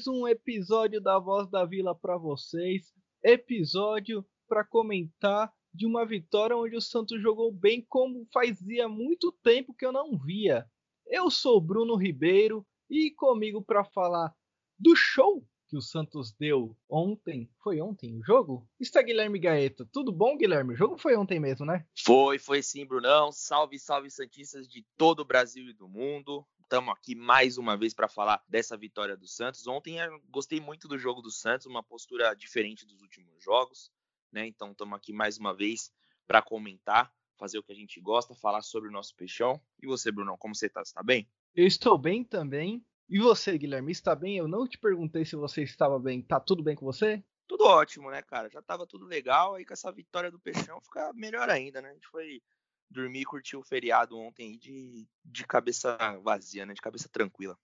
Mais um episódio da Voz da Vila para vocês. Episódio para comentar de uma vitória onde o Santos jogou bem como fazia muito tempo que eu não via. Eu sou Bruno Ribeiro e comigo para falar do show que o Santos deu ontem. Foi ontem o jogo? Está Guilherme Gaeta. Tudo bom, Guilherme? O jogo foi ontem mesmo, né? Foi, foi sim, Brunão. Salve, salve Santistas de todo o Brasil e do mundo. Estamos aqui mais uma vez para falar dessa vitória do Santos. Ontem eu gostei muito do jogo do Santos, uma postura diferente dos últimos jogos, né? Então estamos aqui mais uma vez para comentar, fazer o que a gente gosta, falar sobre o nosso peixão. E você, Brunão, como você está? Está bem? Eu estou bem também. E você, Guilherme, está bem? Eu não te perguntei se você estava bem. Tá tudo bem com você? Tudo ótimo, né, cara? Já tava tudo legal, aí com essa vitória do Peixão fica melhor ainda, né? A gente foi dormir e curtir o feriado ontem de, de cabeça vazia, né? De cabeça tranquila.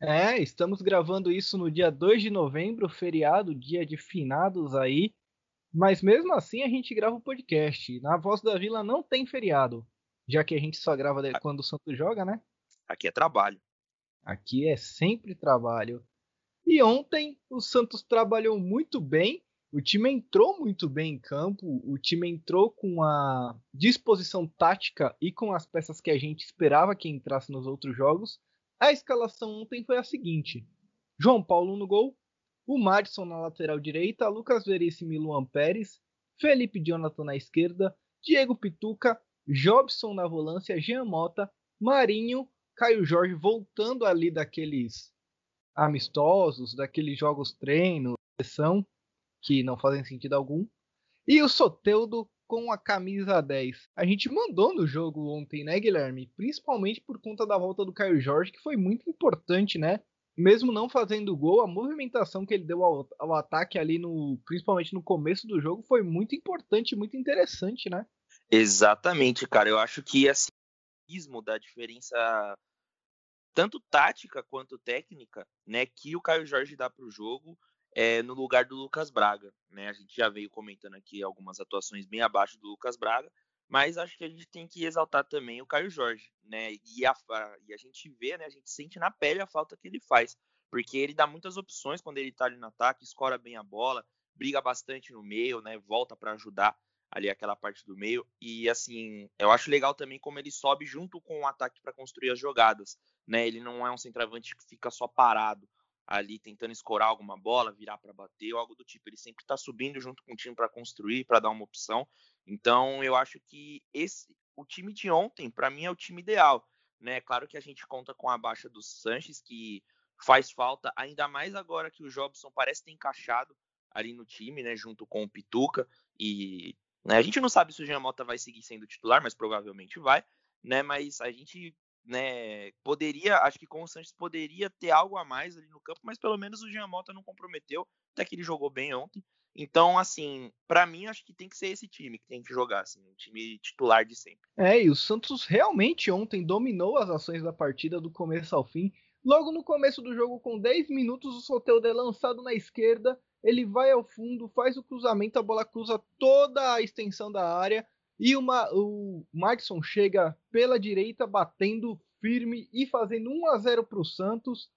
É, estamos gravando isso no dia 2 de novembro, feriado, dia de finados aí. Mas mesmo assim a gente grava o podcast. Na Voz da Vila não tem feriado, já que a gente só grava quando o Santos joga, né? Aqui é trabalho. Aqui é sempre trabalho. E ontem o Santos trabalhou muito bem, o time entrou muito bem em campo, o time entrou com a disposição tática e com as peças que a gente esperava que entrasse nos outros jogos. A escalação ontem foi a seguinte: João Paulo no gol, o Madison na lateral direita, Lucas Veríssimo e Luan Pérez, Felipe Jonathan na esquerda, Diego Pituca, Jobson na volância, Jean Mota, Marinho Caio Jorge voltando ali daqueles amistosos, daqueles jogos treino, sessão, que não fazem sentido algum. E o Soteudo com a camisa 10. A gente mandou no jogo ontem, né, Guilherme? Principalmente por conta da volta do Caio Jorge, que foi muito importante, né? Mesmo não fazendo gol, a movimentação que ele deu ao, ao ataque ali, no, principalmente no começo do jogo, foi muito importante, muito interessante, né? Exatamente, cara. Eu acho que assim, da diferença tanto tática quanto técnica, né, que o Caio Jorge dá para o jogo é, no lugar do Lucas Braga, né? A gente já veio comentando aqui algumas atuações bem abaixo do Lucas Braga, mas acho que a gente tem que exaltar também o Caio Jorge, né? E a, e a gente vê, né? A gente sente na pele a falta que ele faz, porque ele dá muitas opções quando ele está ali no ataque, escora bem a bola, briga bastante no meio, né? Volta para ajudar ali aquela parte do meio. E assim, eu acho legal também como ele sobe junto com o ataque para construir as jogadas. Né? Ele não é um centroavante que fica só parado ali tentando escorar alguma bola, virar para bater ou algo do tipo. Ele sempre está subindo junto com o time para construir, para dar uma opção. Então, eu acho que esse o time de ontem, para mim, é o time ideal. Né? Claro que a gente conta com a baixa do Sanches, que faz falta, ainda mais agora que o Jobson parece ter encaixado ali no time, né, junto com o Pituca, e né? A gente não sabe se o Jean Mota vai seguir sendo titular, mas provavelmente vai, né? Mas a gente né, poderia, acho que com o Sanches poderia ter algo a mais ali no campo, mas pelo menos o Jean Mota não comprometeu, até que ele jogou bem ontem. Então, assim, para mim acho que tem que ser esse time que tem que jogar, assim, o time titular de sempre. É, e o Santos realmente ontem dominou as ações da partida do começo ao fim. Logo no começo do jogo, com 10 minutos, o Soteldo é lançado na esquerda ele vai ao fundo, faz o cruzamento, a bola cruza toda a extensão da área e uma, o Madison chega pela direita batendo firme e fazendo 1 a 0 para o Santos.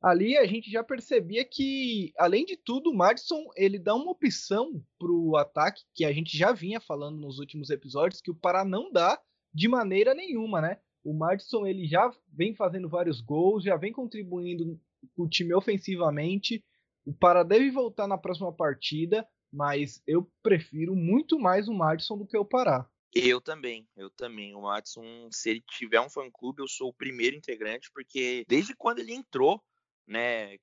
Ali a gente já percebia que, além de tudo, o Madison ele dá uma opção para o ataque que a gente já vinha falando nos últimos episódios que o Pará não dá de maneira nenhuma, né? O Madison ele já vem fazendo vários gols, já vem contribuindo o time ofensivamente o Pará deve voltar na próxima partida, mas eu prefiro muito mais o Madison do que o Pará. Eu também, eu também. O Madison, se ele tiver um fã-clube, eu sou o primeiro integrante, porque desde quando ele entrou, né,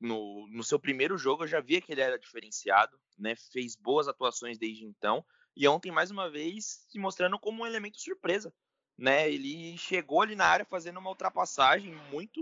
no, no seu primeiro jogo, eu já via que ele era diferenciado, né, fez boas atuações desde então, e ontem, mais uma vez, se mostrando como um elemento surpresa, né, ele chegou ali na área fazendo uma ultrapassagem muito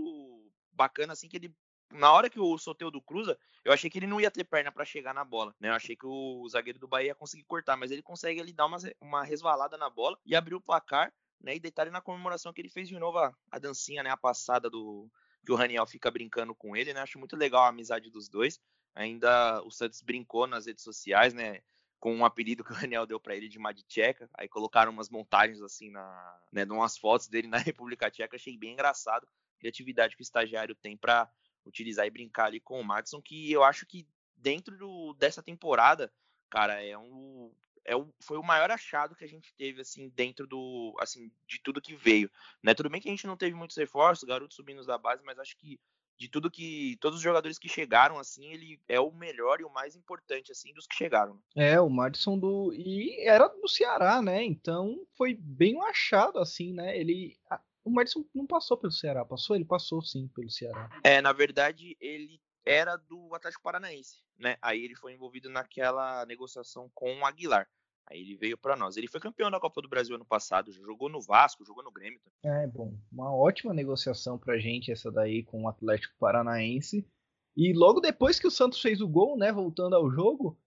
bacana, assim, que ele na hora que o Soteudo cruza, eu achei que ele não ia ter perna para chegar na bola, né? Eu achei que o zagueiro do Bahia ia conseguir cortar, mas ele consegue ali dar uma, uma resvalada na bola e abrir o placar, né? E detalhe na comemoração que ele fez de novo a, a dancinha, né? A passada do que o Raniel fica brincando com ele, né? Acho muito legal a amizade dos dois. Ainda o Santos brincou nas redes sociais, né? com um apelido que o Daniel deu para ele de Madcheca. Aí colocaram umas montagens assim na, né, umas fotos dele na República Tcheca, achei bem engraçado a criatividade que o estagiário tem para utilizar e brincar ali com o Madison, que eu acho que dentro do, dessa temporada, cara, é um é o, foi o maior achado que a gente teve assim dentro do assim de tudo que veio, né? Tudo bem que a gente não teve muitos reforços, garotos subindo da base, mas acho que de tudo que todos os jogadores que chegaram assim, ele é o melhor e o mais importante assim dos que chegaram. É, o Madison do e era do Ceará, né? Então foi bem um achado assim, né? Ele o Madison não passou pelo Ceará, passou? Ele passou sim pelo Ceará. É, na verdade, ele era do Atlético Paranaense, né? Aí ele foi envolvido naquela negociação com o Aguilar. Aí ele veio para nós. Ele foi campeão da Copa do Brasil ano passado, jogou no Vasco, jogou no Grêmio. É, bom, uma ótima negociação pra gente essa daí com o Atlético Paranaense. E logo depois que o Santos fez o gol, né, voltando ao jogo,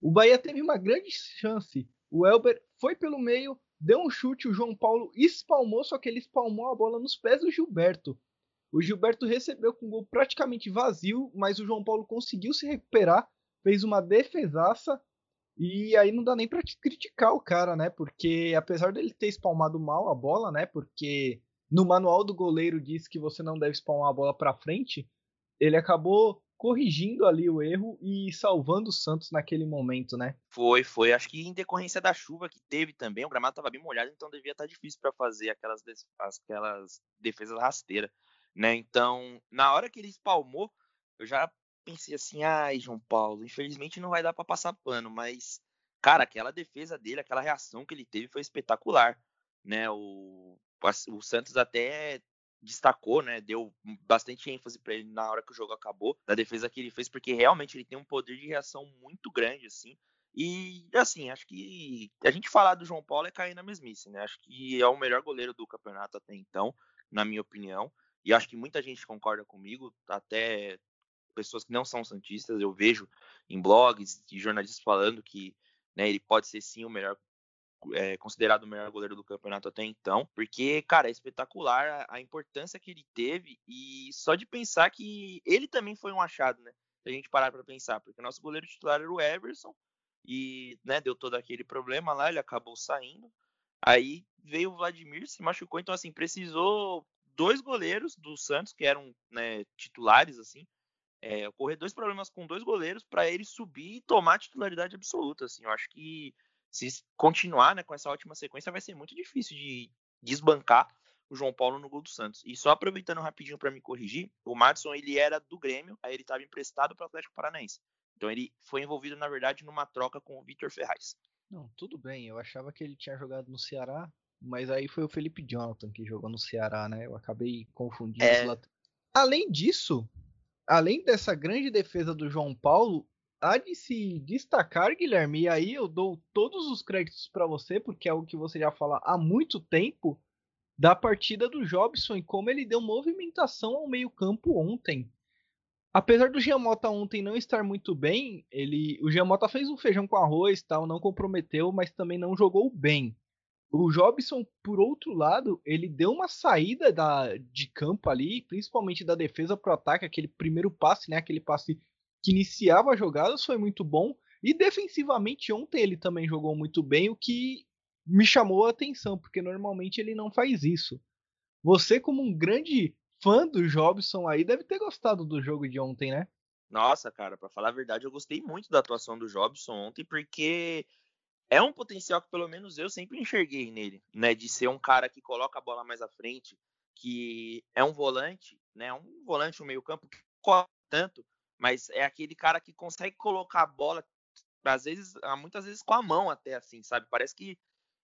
o Bahia teve uma grande chance. O Elber foi pelo meio, deu um chute, o João Paulo espalmou, só que ele espalmou a bola nos pés do Gilberto. O Gilberto recebeu com o gol praticamente vazio, mas o João Paulo conseguiu se recuperar, fez uma defesaça e aí não dá nem para criticar o cara, né? Porque apesar dele ter espalmado mal a bola, né? Porque no manual do goleiro diz que você não deve espalmar a bola para frente, ele acabou corrigindo ali o erro e salvando o Santos naquele momento, né? Foi, foi. Acho que em decorrência da chuva que teve também, o gramado estava bem molhado, então devia estar tá difícil para fazer aquelas, aquelas defesas rasteiras né? Então, na hora que ele espalmou, eu já pensei assim, ai, João Paulo, infelizmente não vai dar para passar pano, mas cara, aquela defesa dele, aquela reação que ele teve foi espetacular, né? O, o Santos até destacou, né? Deu bastante ênfase para ele na hora que o jogo acabou, da defesa que ele fez, porque realmente ele tem um poder de reação muito grande, assim. E assim, acho que a gente falar do João Paulo é cair na mesmice, né? Acho que é o melhor goleiro do campeonato até então, na minha opinião e acho que muita gente concorda comigo, até pessoas que não são santistas, eu vejo em blogs e jornalistas falando que né, ele pode ser sim o melhor, é, considerado o melhor goleiro do campeonato até então, porque, cara, é espetacular a, a, importância que ele teve e só de pensar que ele também foi um achado, né? Se a gente parar para pensar, porque nosso goleiro titular era o Everson e, né, deu todo aquele problema lá, ele acabou saindo. Aí veio o Vladimir, se machucou, então assim, precisou dois goleiros do Santos, que eram né, titulares, assim, é, ocorrer dois problemas com dois goleiros para ele subir e tomar titularidade absoluta. Assim, eu acho que se continuar né, com essa ótima sequência, vai ser muito difícil de desbancar o João Paulo no gol do Santos. E só aproveitando rapidinho para me corrigir, o Madison ele era do Grêmio, aí ele estava emprestado para o Atlético Paranaense. Então ele foi envolvido, na verdade, numa troca com o Vitor Ferraz. Não, tudo bem. Eu achava que ele tinha jogado no Ceará, mas aí foi o Felipe Jonathan que jogou no Ceará, né? Eu acabei confundindo. É... Além disso, além dessa grande defesa do João Paulo, há de se destacar, Guilherme, e aí eu dou todos os créditos para você, porque é o que você já fala há muito tempo, da partida do Jobson e como ele deu movimentação ao meio-campo ontem. Apesar do Giamota ontem não estar muito bem, ele, o Giamota fez um feijão com arroz, tal, não comprometeu, mas também não jogou bem. O Jobson, por outro lado, ele deu uma saída da, de campo ali, principalmente da defesa para o ataque, aquele primeiro passe, né, aquele passe que iniciava a jogada, foi muito bom. E defensivamente ontem ele também jogou muito bem, o que me chamou a atenção, porque normalmente ele não faz isso. Você, como um grande fã do Jobson aí, deve ter gostado do jogo de ontem, né? Nossa, cara, para falar a verdade, eu gostei muito da atuação do Jobson ontem, porque é um potencial que pelo menos eu sempre enxerguei nele, né? De ser um cara que coloca a bola mais à frente, que é um volante, né? Um volante, um meio campo que corre tanto, mas é aquele cara que consegue colocar a bola, às vezes, muitas vezes com a mão até, assim, sabe? Parece que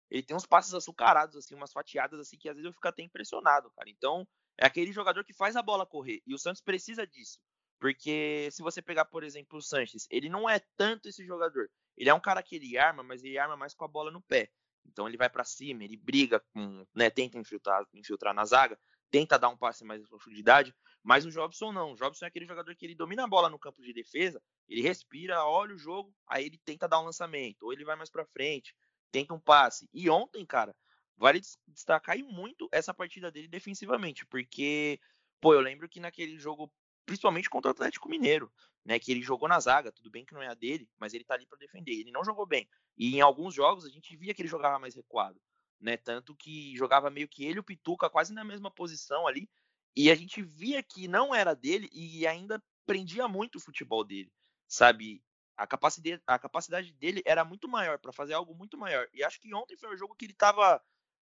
ele tem uns passos açucarados, assim, umas fatiadas, assim, que às vezes eu fico até impressionado, cara. Então, é aquele jogador que faz a bola correr, e o Santos precisa disso. Porque se você pegar, por exemplo, o Sanches, ele não é tanto esse jogador. Ele é um cara que ele arma, mas ele arma mais com a bola no pé. Então ele vai para cima, ele briga com, né, tenta infiltrar, infiltrar na zaga, tenta dar um passe mais de profundidade, mas o Jobson não. O Jobson é aquele jogador que ele domina a bola no campo de defesa, ele respira, olha o jogo, aí ele tenta dar um lançamento, ou ele vai mais para frente, tenta um passe. E ontem, cara, vale destacar muito essa partida dele defensivamente, porque, pô, eu lembro que naquele jogo principalmente contra o Atlético Mineiro, né? Que ele jogou na zaga, tudo bem que não é a dele, mas ele tá ali para defender. Ele não jogou bem. E em alguns jogos a gente via que ele jogava mais recuado, né? Tanto que jogava meio que ele e o Pituca quase na mesma posição ali, e a gente via que não era dele e ainda prendia muito o futebol dele, sabe? A capacidade, a capacidade dele era muito maior para fazer algo muito maior. E acho que ontem foi um jogo que ele tava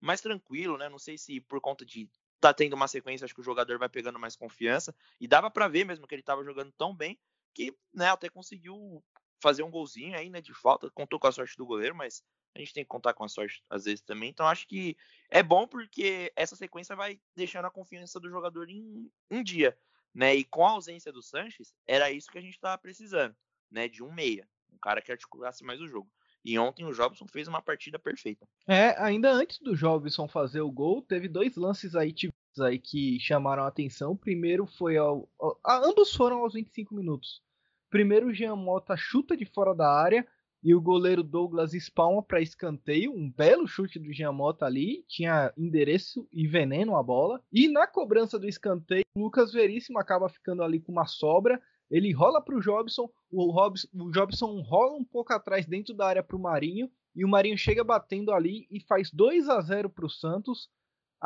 mais tranquilo, né? Não sei se por conta de tá tendo uma sequência, acho que o jogador vai pegando mais confiança. E dava para ver mesmo que ele tava jogando tão bem que, né, até conseguiu fazer um golzinho aí, né, de falta. Contou com a sorte do goleiro, mas a gente tem que contar com a sorte às vezes também. Então acho que é bom porque essa sequência vai deixando a confiança do jogador em um dia, né? E com a ausência do Sanches, era isso que a gente tava precisando, né? De um meia, um cara que articulasse mais o jogo. E ontem o Jobson fez uma partida perfeita. É, ainda antes do Jobson fazer o gol, teve dois lances aí, aí que chamaram a atenção. O primeiro foi ao, ao, ambos foram aos 25 minutos. Primeiro o Jean Mota chuta de fora da área e o goleiro Douglas espalma para escanteio, um belo chute do Jean Mota ali, tinha endereço e veneno a bola. E na cobrança do escanteio, o Lucas Veríssimo acaba ficando ali com uma sobra ele rola para o Jobson, o Jobson rola um pouco atrás dentro da área para o Marinho, e o Marinho chega batendo ali e faz 2 a 0 para o Santos.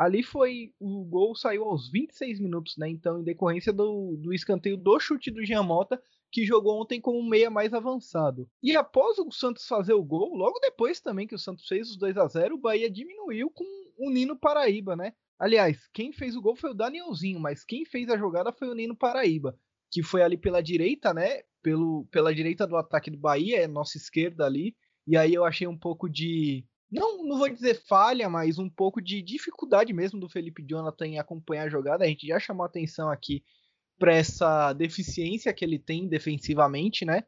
Ali foi. O gol saiu aos 26 minutos, né? Então, em decorrência do, do escanteio do chute do Giamota, que jogou ontem como meia mais avançado. E após o Santos fazer o gol, logo depois também que o Santos fez os 2 a 0 o Bahia diminuiu com o Nino Paraíba, né? Aliás, quem fez o gol foi o Danielzinho, mas quem fez a jogada foi o Nino Paraíba que foi ali pela direita, né? Pelo, pela direita do ataque do Bahia, é nossa esquerda ali. E aí eu achei um pouco de. Não, não vou dizer falha, mas um pouco de dificuldade mesmo do Felipe Jonathan em acompanhar a jogada. A gente já chamou atenção aqui para essa deficiência que ele tem defensivamente, né?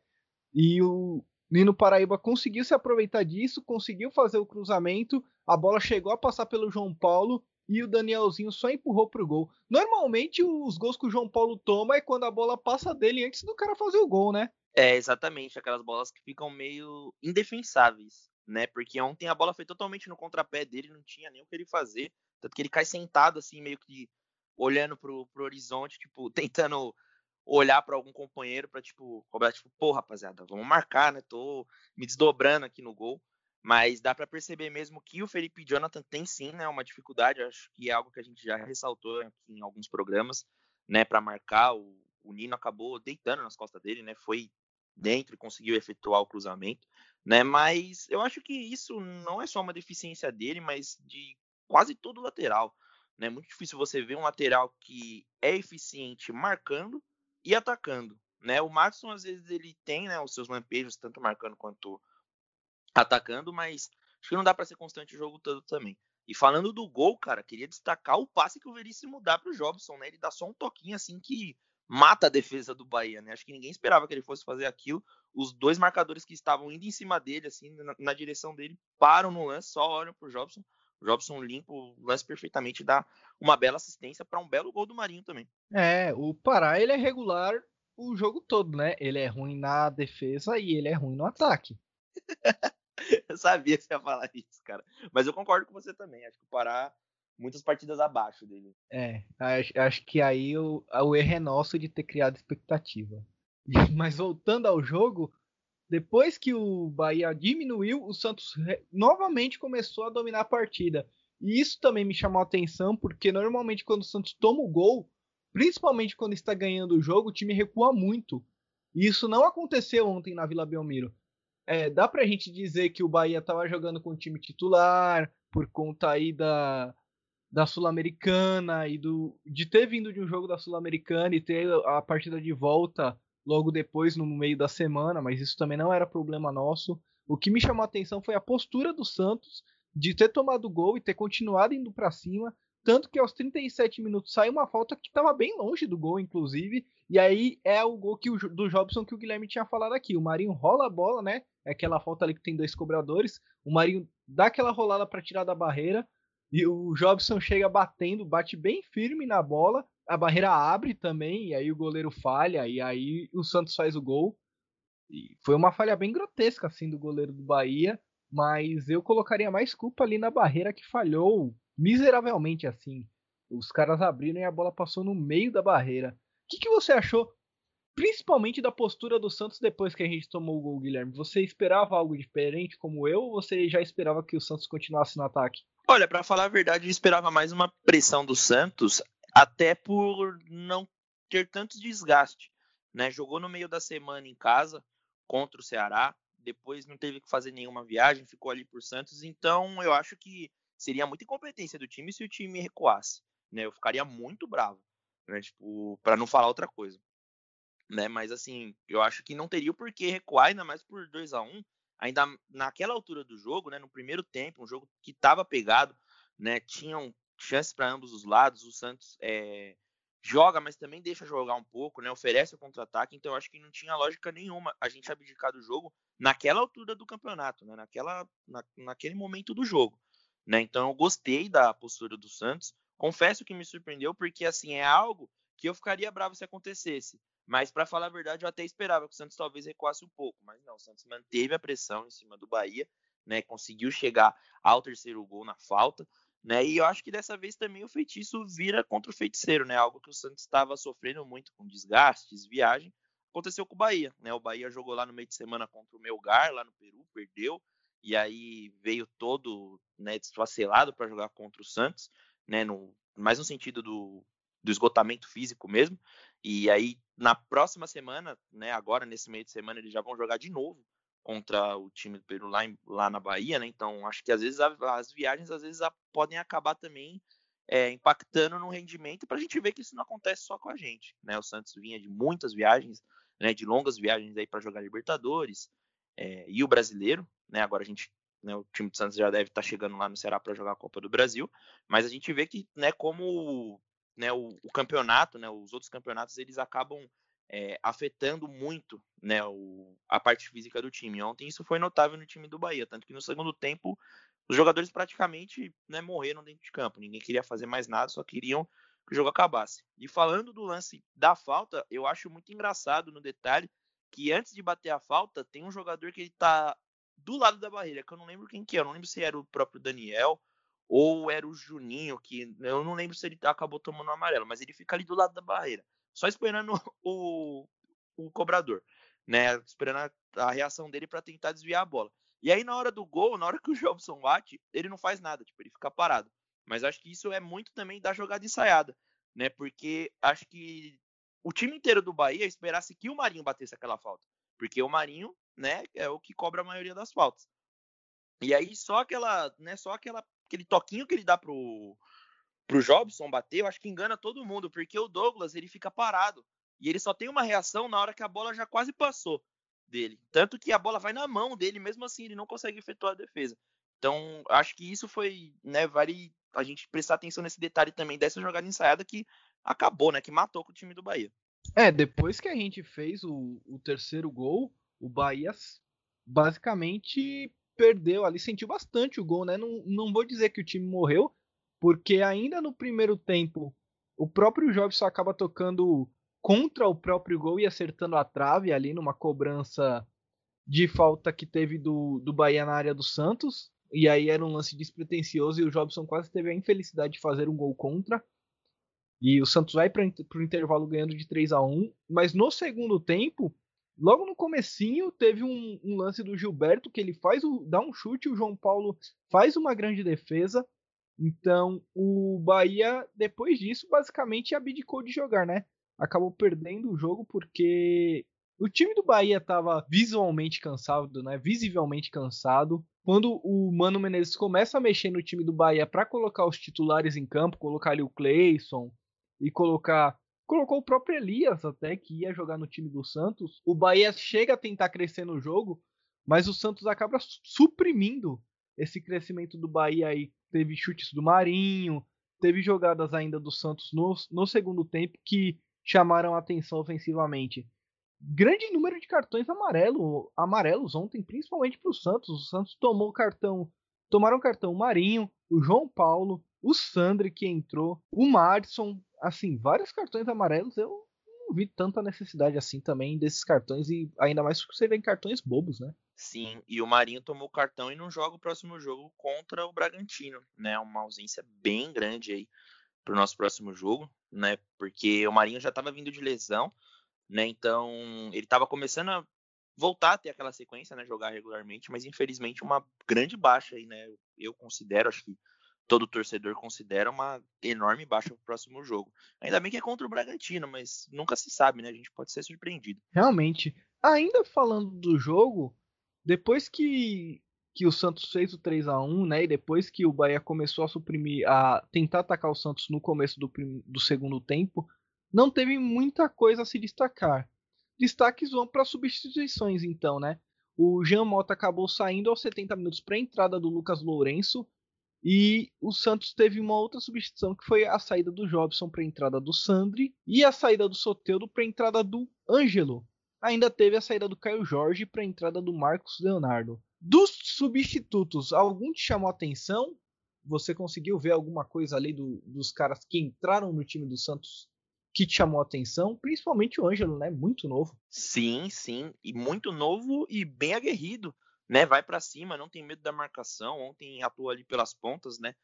E o Nino Paraíba conseguiu se aproveitar disso, conseguiu fazer o cruzamento, a bola chegou a passar pelo João Paulo e o Danielzinho só empurrou pro gol. Normalmente os gols que o João Paulo toma é quando a bola passa dele antes do cara fazer o gol, né? É, exatamente, aquelas bolas que ficam meio indefensáveis, né? Porque ontem a bola foi totalmente no contrapé dele, não tinha nem o que ele fazer. Tanto que ele cai sentado, assim, meio que olhando pro, pro horizonte, tipo, tentando olhar para algum companheiro para tipo, cobrar, tipo, pô, rapaziada, vamos marcar, né? Tô me desdobrando aqui no gol. Mas dá para perceber mesmo que o Felipe Jonathan tem sim, né, uma dificuldade, acho que é algo que a gente já ressaltou em alguns programas, né, para marcar, o, o, Nino acabou deitando nas costas dele, né, foi dentro e conseguiu efetuar o cruzamento, né, mas eu acho que isso não é só uma deficiência dele, mas de quase todo lateral, né, muito difícil você ver um lateral que é eficiente marcando e atacando, né, o Maxson às vezes ele tem, né, os seus lampejos, tanto marcando quanto atacando, mas acho que não dá para ser constante o jogo todo também. E falando do gol, cara, queria destacar o passe que o Veríssimo dá pro Jobson, né? Ele dá só um toquinho assim que mata a defesa do Bahia, né? Acho que ninguém esperava que ele fosse fazer aquilo. Os dois marcadores que estavam indo em cima dele, assim, na, na direção dele, param no lance, só olham pro Jobson. O Jobson limpa o lance perfeitamente, dá uma bela assistência para um belo gol do Marinho também. É, o Pará ele é regular o jogo todo, né? Ele é ruim na defesa e ele é ruim no ataque. eu sabia que você ia falar isso, cara. Mas eu concordo com você também. Acho que o Pará, muitas partidas abaixo dele. É, acho, acho que aí o, o erro é nosso de ter criado expectativa. Mas voltando ao jogo, depois que o Bahia diminuiu, o Santos novamente começou a dominar a partida. E isso também me chamou a atenção, porque normalmente quando o Santos toma o gol, principalmente quando está ganhando o jogo, o time recua muito. E isso não aconteceu ontem na Vila Belmiro é, dá pra gente dizer que o Bahia estava jogando com o time titular por conta aí da, da Sul-Americana e do de ter vindo de um jogo da Sul-Americana e ter a partida de volta logo depois no meio da semana, mas isso também não era problema nosso. O que me chamou a atenção foi a postura do Santos de ter tomado gol e ter continuado indo para cima, tanto que aos 37 minutos sai uma falta que estava bem longe do gol, inclusive. E aí é o gol que o, do Jobson que o Guilherme tinha falado aqui. O Marinho rola a bola, né? É aquela falta ali que tem dois cobradores. O Marinho dá aquela rolada para tirar da barreira. E o Jobson chega batendo, bate bem firme na bola. A barreira abre também, e aí o goleiro falha, e aí o Santos faz o gol. E foi uma falha bem grotesca, assim, do goleiro do Bahia. Mas eu colocaria mais culpa ali na barreira que falhou miseravelmente assim. Os caras abriram e a bola passou no meio da barreira. que, que você achou, principalmente da postura do Santos depois que a gente tomou o gol, Guilherme? Você esperava algo diferente como eu ou você já esperava que o Santos continuasse no ataque? Olha, para falar a verdade, eu esperava mais uma pressão do Santos, até por não ter tanto desgaste. Né? Jogou no meio da semana em casa contra o Ceará, depois não teve que fazer nenhuma viagem, ficou ali por Santos. Então eu acho que seria muita incompetência do time se o time recuasse. Né? Eu ficaria muito bravo, né? tipo, para não falar outra coisa. Né? Mas assim, eu acho que não teria o porquê recuar, ainda mais por 2 a 1 um, ainda naquela altura do jogo, né, no primeiro tempo, um jogo que estava pegado, né, tinham chances para ambos os lados. O Santos é, joga, mas também deixa jogar um pouco, né? Oferece o contra-ataque, então eu acho que não tinha lógica nenhuma a gente abdicar do jogo naquela altura do campeonato, né? Naquela, na, naquele momento do jogo, né? Então eu gostei da postura do Santos. Confesso que me surpreendeu porque assim é algo que eu ficaria bravo se acontecesse. Mas para falar a verdade, eu até esperava que o Santos talvez recuasse um pouco, mas não, o Santos manteve a pressão em cima do Bahia, né? Conseguiu chegar ao terceiro gol na falta. Né? E eu acho que dessa vez também o feitiço vira contra o feiticeiro, né? Algo que o Santos estava sofrendo muito com desgastes, viagem. Aconteceu com o Bahia, né? O Bahia jogou lá no meio de semana contra o Melgar, lá no Peru, perdeu. E aí veio todo né, desfacelado para jogar contra o Santos, né? No, mais no sentido do, do esgotamento físico mesmo. E aí, na próxima semana, né? Agora, nesse meio de semana, eles já vão jogar de novo contra o time do Peru lá, em, lá na Bahia, né? Então acho que às vezes a, as viagens às vezes a, podem acabar também é, impactando no rendimento para a gente ver que isso não acontece só com a gente, né? O Santos vinha de muitas viagens, né? De longas viagens aí para jogar Libertadores é, e o Brasileiro, né? Agora a gente né, o time do Santos já deve estar tá chegando lá no Ceará para jogar a Copa do Brasil, mas a gente vê que, né, como né, o, o campeonato, né, os outros campeonatos, eles acabam é, afetando muito né, o, a parte física do time. Ontem isso foi notável no time do Bahia, tanto que no segundo tempo os jogadores praticamente né, morreram dentro de campo. Ninguém queria fazer mais nada, só queriam que o jogo acabasse. E falando do lance da falta, eu acho muito engraçado no detalhe que antes de bater a falta, tem um jogador que ele tá do lado da barreira, que eu não lembro quem que é, eu não lembro se era o próprio Daniel ou era o Juninho, que eu não lembro se ele acabou tomando o amarelo, mas ele fica ali do lado da barreira só esperando o, o cobrador, né? Esperando a, a reação dele para tentar desviar a bola. E aí, na hora do gol, na hora que o Jobson bate, ele não faz nada, tipo, ele fica parado. Mas acho que isso é muito também da jogada ensaiada, né? Porque acho que o time inteiro do Bahia esperasse que o Marinho batesse aquela falta. Porque o Marinho, né, é o que cobra a maioria das faltas. E aí só aquela, né, só aquela aquele toquinho que ele dá pro pro Jobson bater, eu acho que engana todo mundo, porque o Douglas ele fica parado e ele só tem uma reação na hora que a bola já quase passou dele. Tanto que a bola vai na mão dele, mesmo assim ele não consegue efetuar a defesa. Então, acho que isso foi, né, vale a gente prestar atenção nesse detalhe também dessa jogada ensaiada que acabou, né, que matou com o time do Bahia. É, depois que a gente fez o, o terceiro gol, o Bahia basicamente perdeu ali, sentiu bastante o gol, né? Não, não vou dizer que o time morreu, porque ainda no primeiro tempo o próprio Jobson acaba tocando contra o próprio gol e acertando a trave ali numa cobrança de falta que teve do, do Bahia na área do Santos. E aí era um lance despretensioso e o Jobson quase teve a infelicidade de fazer um gol contra. E o Santos vai para o intervalo ganhando de 3 a 1 Mas no segundo tempo, logo no comecinho, teve um, um lance do Gilberto que ele faz o, dá um chute, o João Paulo faz uma grande defesa. Então, o Bahia, depois disso, basicamente abdicou de jogar, né? Acabou perdendo o jogo porque o time do Bahia estava visualmente cansado, né? Visivelmente cansado. Quando o Mano Menezes começa a mexer no time do Bahia para colocar os titulares em campo, colocar ali o Cleison e colocar colocou o próprio Elias até que ia jogar no time do Santos. O Bahia chega a tentar crescer no jogo, mas o Santos acaba suprimindo esse crescimento do Bahia aí teve chutes do Marinho, teve jogadas ainda do Santos no, no segundo tempo que chamaram a atenção ofensivamente. Grande número de cartões amarelo, amarelos ontem, principalmente para o Santos. O Santos tomou cartão, tomaram cartão o Marinho, o João Paulo, o Sandri que entrou, o Madison, assim, vários cartões amarelos. Eu não vi tanta necessidade assim também desses cartões e ainda mais porque você vê em cartões bobos, né? Sim, e o Marinho tomou cartão e não joga o próximo jogo contra o Bragantino, né? Uma ausência bem grande aí para o nosso próximo jogo, né? Porque o Marinho já estava vindo de lesão, né? Então ele estava começando a voltar a ter aquela sequência, né? Jogar regularmente, mas infelizmente uma grande baixa aí, né? Eu considero, acho que todo torcedor considera uma enorme baixa para o próximo jogo. Ainda bem que é contra o Bragantino, mas nunca se sabe, né? A gente pode ser surpreendido. Realmente. Ainda falando do jogo, depois que, que o Santos fez o 3 a 1 né? E depois que o Bahia começou a suprimir, a tentar atacar o Santos no começo do, do segundo tempo, não teve muita coisa a se destacar. Destaques vão para substituições, então, né? O Jean Mota acabou saindo aos 70 minutos para a entrada do Lucas Lourenço. E o Santos teve uma outra substituição que foi a saída do Jobson para a entrada do Sandri e a saída do Soteudo para a entrada do Ângelo. Ainda teve a saída do Caio Jorge para a entrada do Marcos Leonardo. Dos substitutos, algum te chamou a atenção? Você conseguiu ver alguma coisa ali do, dos caras que entraram no time do Santos que te chamou a atenção, principalmente o Ângelo, né? Muito novo. Sim, sim, e muito novo e bem aguerrido, né? Vai para cima, não tem medo da marcação. Ontem atuou ali pelas pontas, né?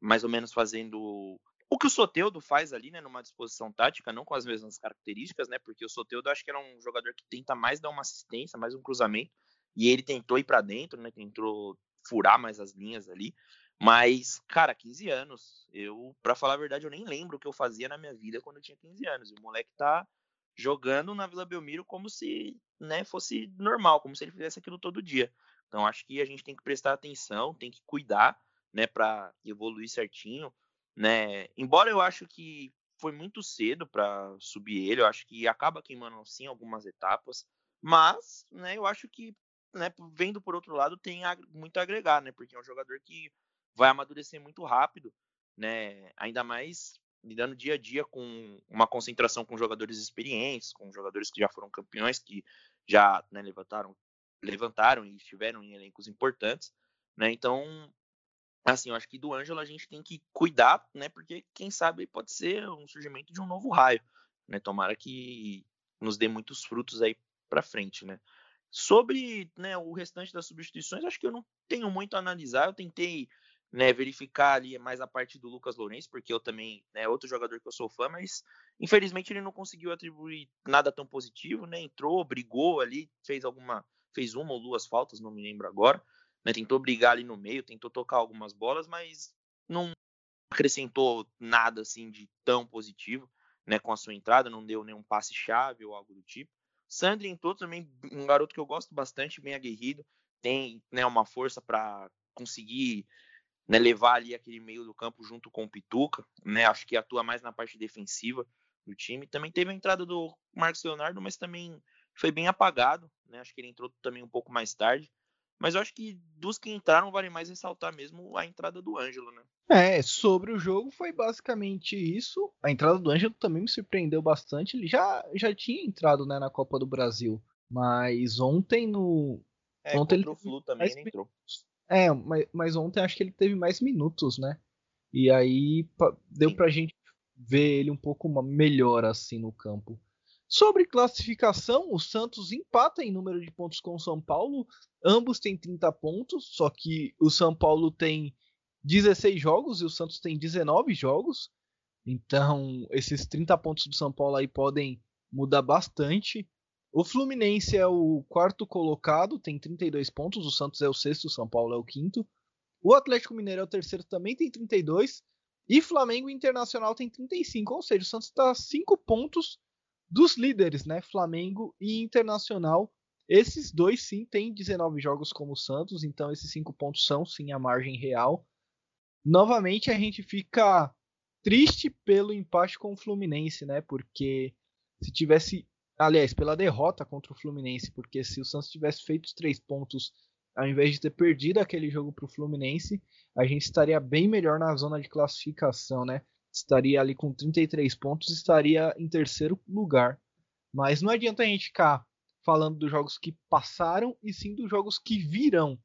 Mais ou menos fazendo o que o Soteudo faz ali, né, numa disposição tática, não com as mesmas características, né? Porque o Soteudo acho que era um jogador que tenta mais dar uma assistência, mais um cruzamento, e ele tentou ir para dentro, né? Tentou furar mais as linhas ali. Mas, cara, 15 anos. Eu, para falar a verdade, eu nem lembro o que eu fazia na minha vida quando eu tinha 15 anos. E o moleque tá jogando na Vila Belmiro como se, né, fosse normal, como se ele fizesse aquilo todo dia. Então, acho que a gente tem que prestar atenção, tem que cuidar, né, para evoluir certinho, né? Embora eu acho que foi muito cedo para subir ele, eu acho que acaba queimando sim algumas etapas, mas, né, eu acho que, né, vendo por outro lado, tem muito a agregar, né? Porque é um jogador que vai amadurecer muito rápido, né? Ainda mais lidando dia a dia com uma concentração com jogadores experientes, com jogadores que já foram campeões, que já né, levantaram, levantaram e estiveram em elencos importantes, né? Então, assim, eu acho que do Ângelo a gente tem que cuidar, né? Porque quem sabe pode ser um surgimento de um novo raio, né? Tomara que nos dê muitos frutos aí para frente, né? Sobre né, o restante das substituições, acho que eu não tenho muito a analisar. Eu tentei né, verificar ali mais a parte do Lucas Lourenço, porque eu também é né, outro jogador que eu sou fã, mas infelizmente ele não conseguiu atribuir nada tão positivo, né? Entrou, brigou ali, fez alguma, fez uma ou duas faltas, não me lembro agora, né? Tentou brigar ali no meio, tentou tocar algumas bolas, mas não acrescentou nada assim de tão positivo, né? Com a sua entrada, não deu nenhum passe chave ou algo do tipo. Sandri entrou também, um garoto que eu gosto bastante, bem aguerrido, tem né, uma força para conseguir né, levar ali aquele meio do campo junto com o Pituca, né, acho que atua mais na parte defensiva do time. Também teve a entrada do Marcos Leonardo, mas também foi bem apagado, né, acho que ele entrou também um pouco mais tarde. Mas eu acho que dos que entraram, vale mais ressaltar mesmo a entrada do Ângelo, né? É, sobre o jogo foi basicamente isso. A entrada do Ângelo também me surpreendeu bastante. Ele já, já tinha entrado né, na Copa do Brasil, mas ontem no. É, ontem ele... o Flu também ele entrou. É, mas, mas ontem acho que ele teve mais minutos, né? E aí deu Sim. pra gente ver ele um pouco melhor assim no campo. Sobre classificação, o Santos empata em número de pontos com o São Paulo. Ambos têm 30 pontos, só que o São Paulo tem 16 jogos e o Santos tem 19 jogos. Então, esses 30 pontos do São Paulo aí podem mudar bastante. O Fluminense é o quarto colocado, tem 32 pontos. O Santos é o sexto, o São Paulo é o quinto. O Atlético Mineiro é o terceiro, também tem 32. E Flamengo Internacional tem 35. Ou seja, o Santos está a 5 pontos dos líderes, né? Flamengo e Internacional. Esses dois sim têm 19 jogos como o Santos, então esses 5 pontos são sim a margem real. Novamente a gente fica triste pelo empate com o Fluminense, né? Porque se tivesse Aliás, pela derrota contra o Fluminense, porque se o Santos tivesse feito os três pontos ao invés de ter perdido aquele jogo para o Fluminense, a gente estaria bem melhor na zona de classificação, né? Estaria ali com 33 pontos, estaria em terceiro lugar. Mas não adianta a gente ficar falando dos jogos que passaram e sim dos jogos que virão.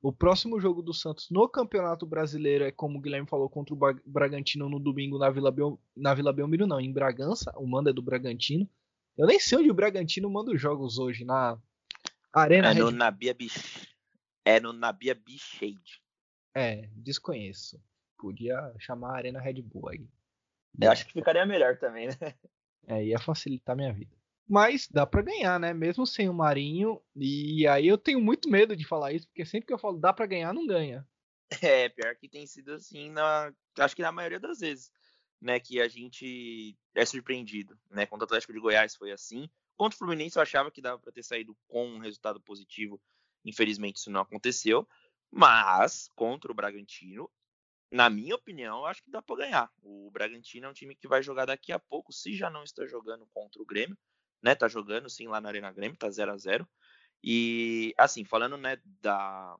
O próximo jogo do Santos no Campeonato Brasileiro é, como o Guilherme falou, contra o Bragantino no domingo na Vila, Bel... na Vila Belmiro, não, em Bragança. O mando é do Bragantino. Eu nem sei onde o Bragantino manda os jogos hoje, na Arena É no Nabia Bich... É no Nabia Bichade. É, desconheço. Podia chamar a Arena Red Bull aí. Eu acho que ficaria melhor também, né? É, ia facilitar minha vida. Mas dá para ganhar, né? Mesmo sem o Marinho. E aí eu tenho muito medo de falar isso, porque sempre que eu falo dá para ganhar, não ganha. É, pior que tem sido assim, na, acho que na maioria das vezes, né? Que a gente é surpreendido, né? Contra o Atlético de Goiás foi assim. Contra o Fluminense eu achava que dava para ter saído com um resultado positivo. Infelizmente isso não aconteceu. Mas contra o Bragantino, na minha opinião, eu acho que dá para ganhar. O Bragantino é um time que vai jogar daqui a pouco, se já não está jogando contra o Grêmio, né? Tá jogando sim lá na Arena Grêmio, tá 0 a 0 E assim, falando, né, da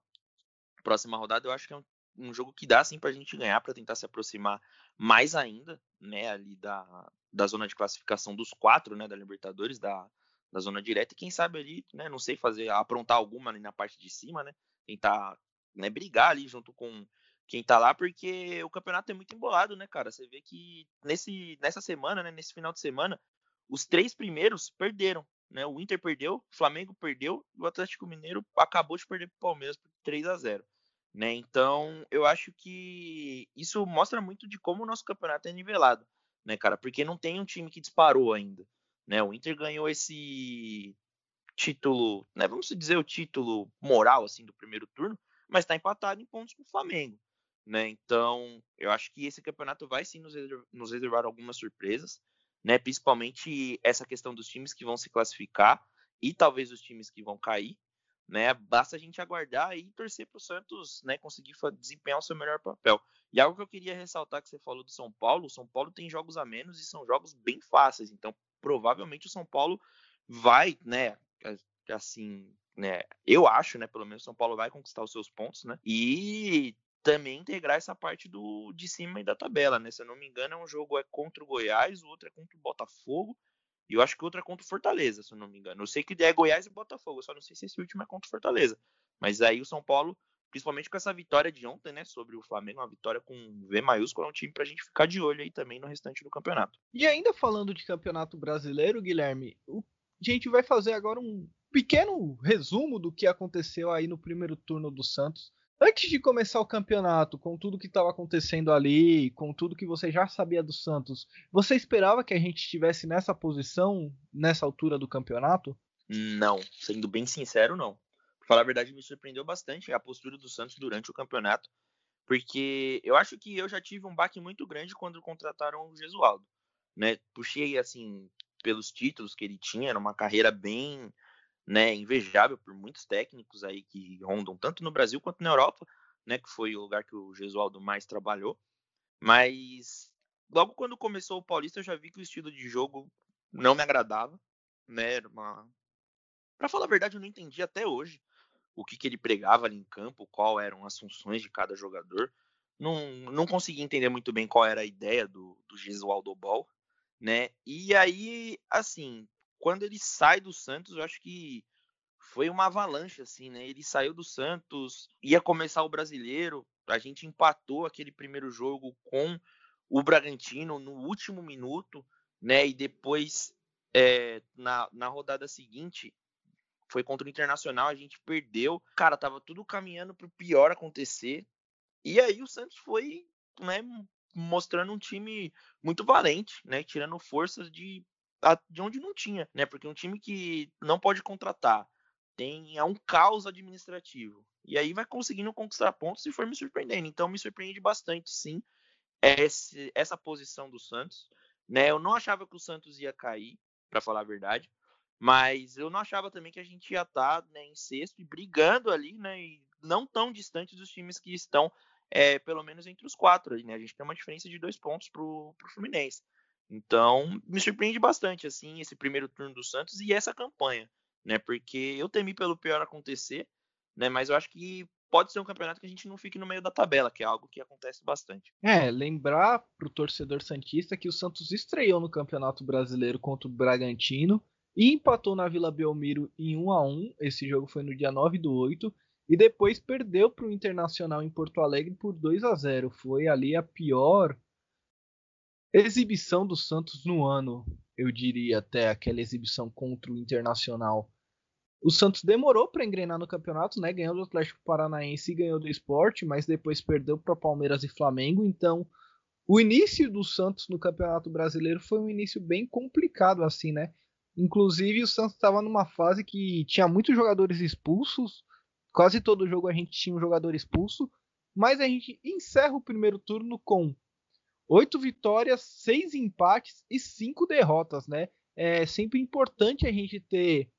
próxima rodada, eu acho que é um, um jogo que dá sim pra gente ganhar, para tentar se aproximar mais ainda, né, ali da, da zona de classificação dos quatro, né, da Libertadores, da, da zona direta, e quem sabe ali, né, não sei fazer, aprontar alguma ali na parte de cima, né, tentar, né, brigar ali junto com quem tá lá, porque o campeonato é muito embolado, né, cara, você vê que nesse, nessa semana, né, nesse final de semana, os três primeiros perderam, né, o Inter perdeu, o Flamengo perdeu, e o Atlético Mineiro acabou de perder pro Palmeiras por 3 a 0 né? Então, eu acho que isso mostra muito de como o nosso campeonato é nivelado, né, cara? Porque não tem um time que disparou ainda, né? O Inter ganhou esse título, né, vamos dizer o título moral assim do primeiro turno, mas está empatado em pontos com o Flamengo, né? Então, eu acho que esse campeonato vai sim nos nos reservar algumas surpresas, né? Principalmente essa questão dos times que vão se classificar e talvez os times que vão cair, né? Basta a gente aguardar e torcer para o Santos né, conseguir desempenhar o seu melhor papel. E algo que eu queria ressaltar que você falou do São Paulo, o São Paulo tem jogos a menos e são jogos bem fáceis. Então, provavelmente o São Paulo vai, né, assim, né, eu acho, né, pelo menos o São Paulo vai conquistar os seus pontos, né? E também integrar essa parte do de cima e da tabela, né? Se eu não me engano, é um jogo é contra o Goiás, o outro é contra o Botafogo e eu acho que outra é contra o Fortaleza, se eu não me engano. Eu sei que é Goiás e Botafogo, só não sei se esse último é contra o Fortaleza. Mas aí o São Paulo, principalmente com essa vitória de ontem, né, sobre o Flamengo, uma vitória com V maiúsculo, é um time pra gente ficar de olho aí também no restante do campeonato. E ainda falando de campeonato brasileiro, Guilherme, a gente vai fazer agora um pequeno resumo do que aconteceu aí no primeiro turno do Santos. Antes de começar o campeonato, com tudo que estava acontecendo ali, com tudo que você já sabia do Santos, você esperava que a gente estivesse nessa posição, nessa altura do campeonato? Não, sendo bem sincero, não. Pra falar a verdade, me surpreendeu bastante a postura do Santos durante o campeonato, porque eu acho que eu já tive um baque muito grande quando contrataram o Gesualdo. Né? Puxei, assim, pelos títulos que ele tinha, era uma carreira bem né, invejável por muitos técnicos aí que rondam tanto no Brasil quanto na Europa, né, que foi o lugar que o Gesualdo mais trabalhou. Mas logo quando começou o Paulista eu já vi que o estilo de jogo não me agradava, né, era uma Para falar a verdade, eu não entendi até hoje o que, que ele pregava ali em campo, qual eram as funções de cada jogador. Não, não consegui entender muito bem qual era a ideia do, do Gesualdo Ball, né? E aí, assim, quando ele sai do Santos, eu acho que foi uma avalanche, assim, né? Ele saiu do Santos, ia começar o brasileiro, a gente empatou aquele primeiro jogo com o Bragantino no último minuto, né? E depois, é, na, na rodada seguinte, foi contra o Internacional, a gente perdeu. Cara, tava tudo caminhando pro pior acontecer. E aí o Santos foi, né, mostrando um time muito valente, né? Tirando forças de de onde não tinha, né? Porque um time que não pode contratar tem é um caos administrativo. E aí vai conseguindo conquistar pontos e foi me surpreendendo. Então me surpreende bastante, sim, esse, essa posição do Santos. Né? Eu não achava que o Santos ia cair, para falar a verdade, mas eu não achava também que a gente ia estar tá, né, em sexto e brigando ali, né? E não tão distante dos times que estão, é, pelo menos entre os quatro. né? A gente tem uma diferença de dois pontos pro, Fluminense. Então, me surpreende bastante, assim, esse primeiro turno do Santos e essa campanha, né? Porque eu temi pelo pior acontecer, né? Mas eu acho que pode ser um campeonato que a gente não fique no meio da tabela, que é algo que acontece bastante. É, lembrar pro torcedor santista que o Santos estreou no Campeonato Brasileiro contra o Bragantino e empatou na Vila Belmiro em 1 a 1. Esse jogo foi no dia 9 do 8 e depois perdeu para o Internacional em Porto Alegre por 2 a 0. Foi ali a pior exibição do Santos no ano, eu diria até aquela exibição contra o Internacional. O Santos demorou para engrenar no campeonato, né? Ganhou do Atlético Paranaense e ganhou do Esporte, mas depois perdeu para Palmeiras e Flamengo. Então, O início do Santos no Campeonato Brasileiro foi um início bem complicado, assim, né? Inclusive, o Santos estava numa fase que tinha muitos jogadores expulsos. Quase todo jogo a gente tinha um jogador expulso. Mas a gente encerra o primeiro turno com oito vitórias, seis empates e cinco derrotas, né? É sempre importante a gente ter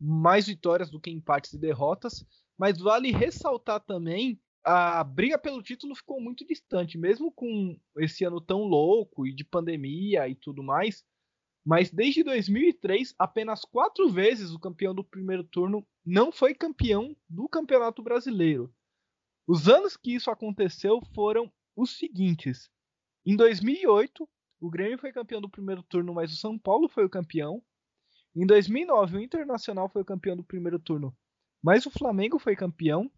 mais vitórias do que empates e derrotas, mas vale ressaltar também a briga pelo título ficou muito distante, mesmo com esse ano tão louco e de pandemia e tudo mais. Mas desde 2003, apenas quatro vezes o campeão do primeiro turno não foi campeão do Campeonato Brasileiro. Os anos que isso aconteceu foram os seguintes: em 2008, o Grêmio foi campeão do primeiro turno, mas o São Paulo foi o campeão. Em 2009, o Internacional foi o campeão do primeiro turno, mas o Flamengo foi campeão.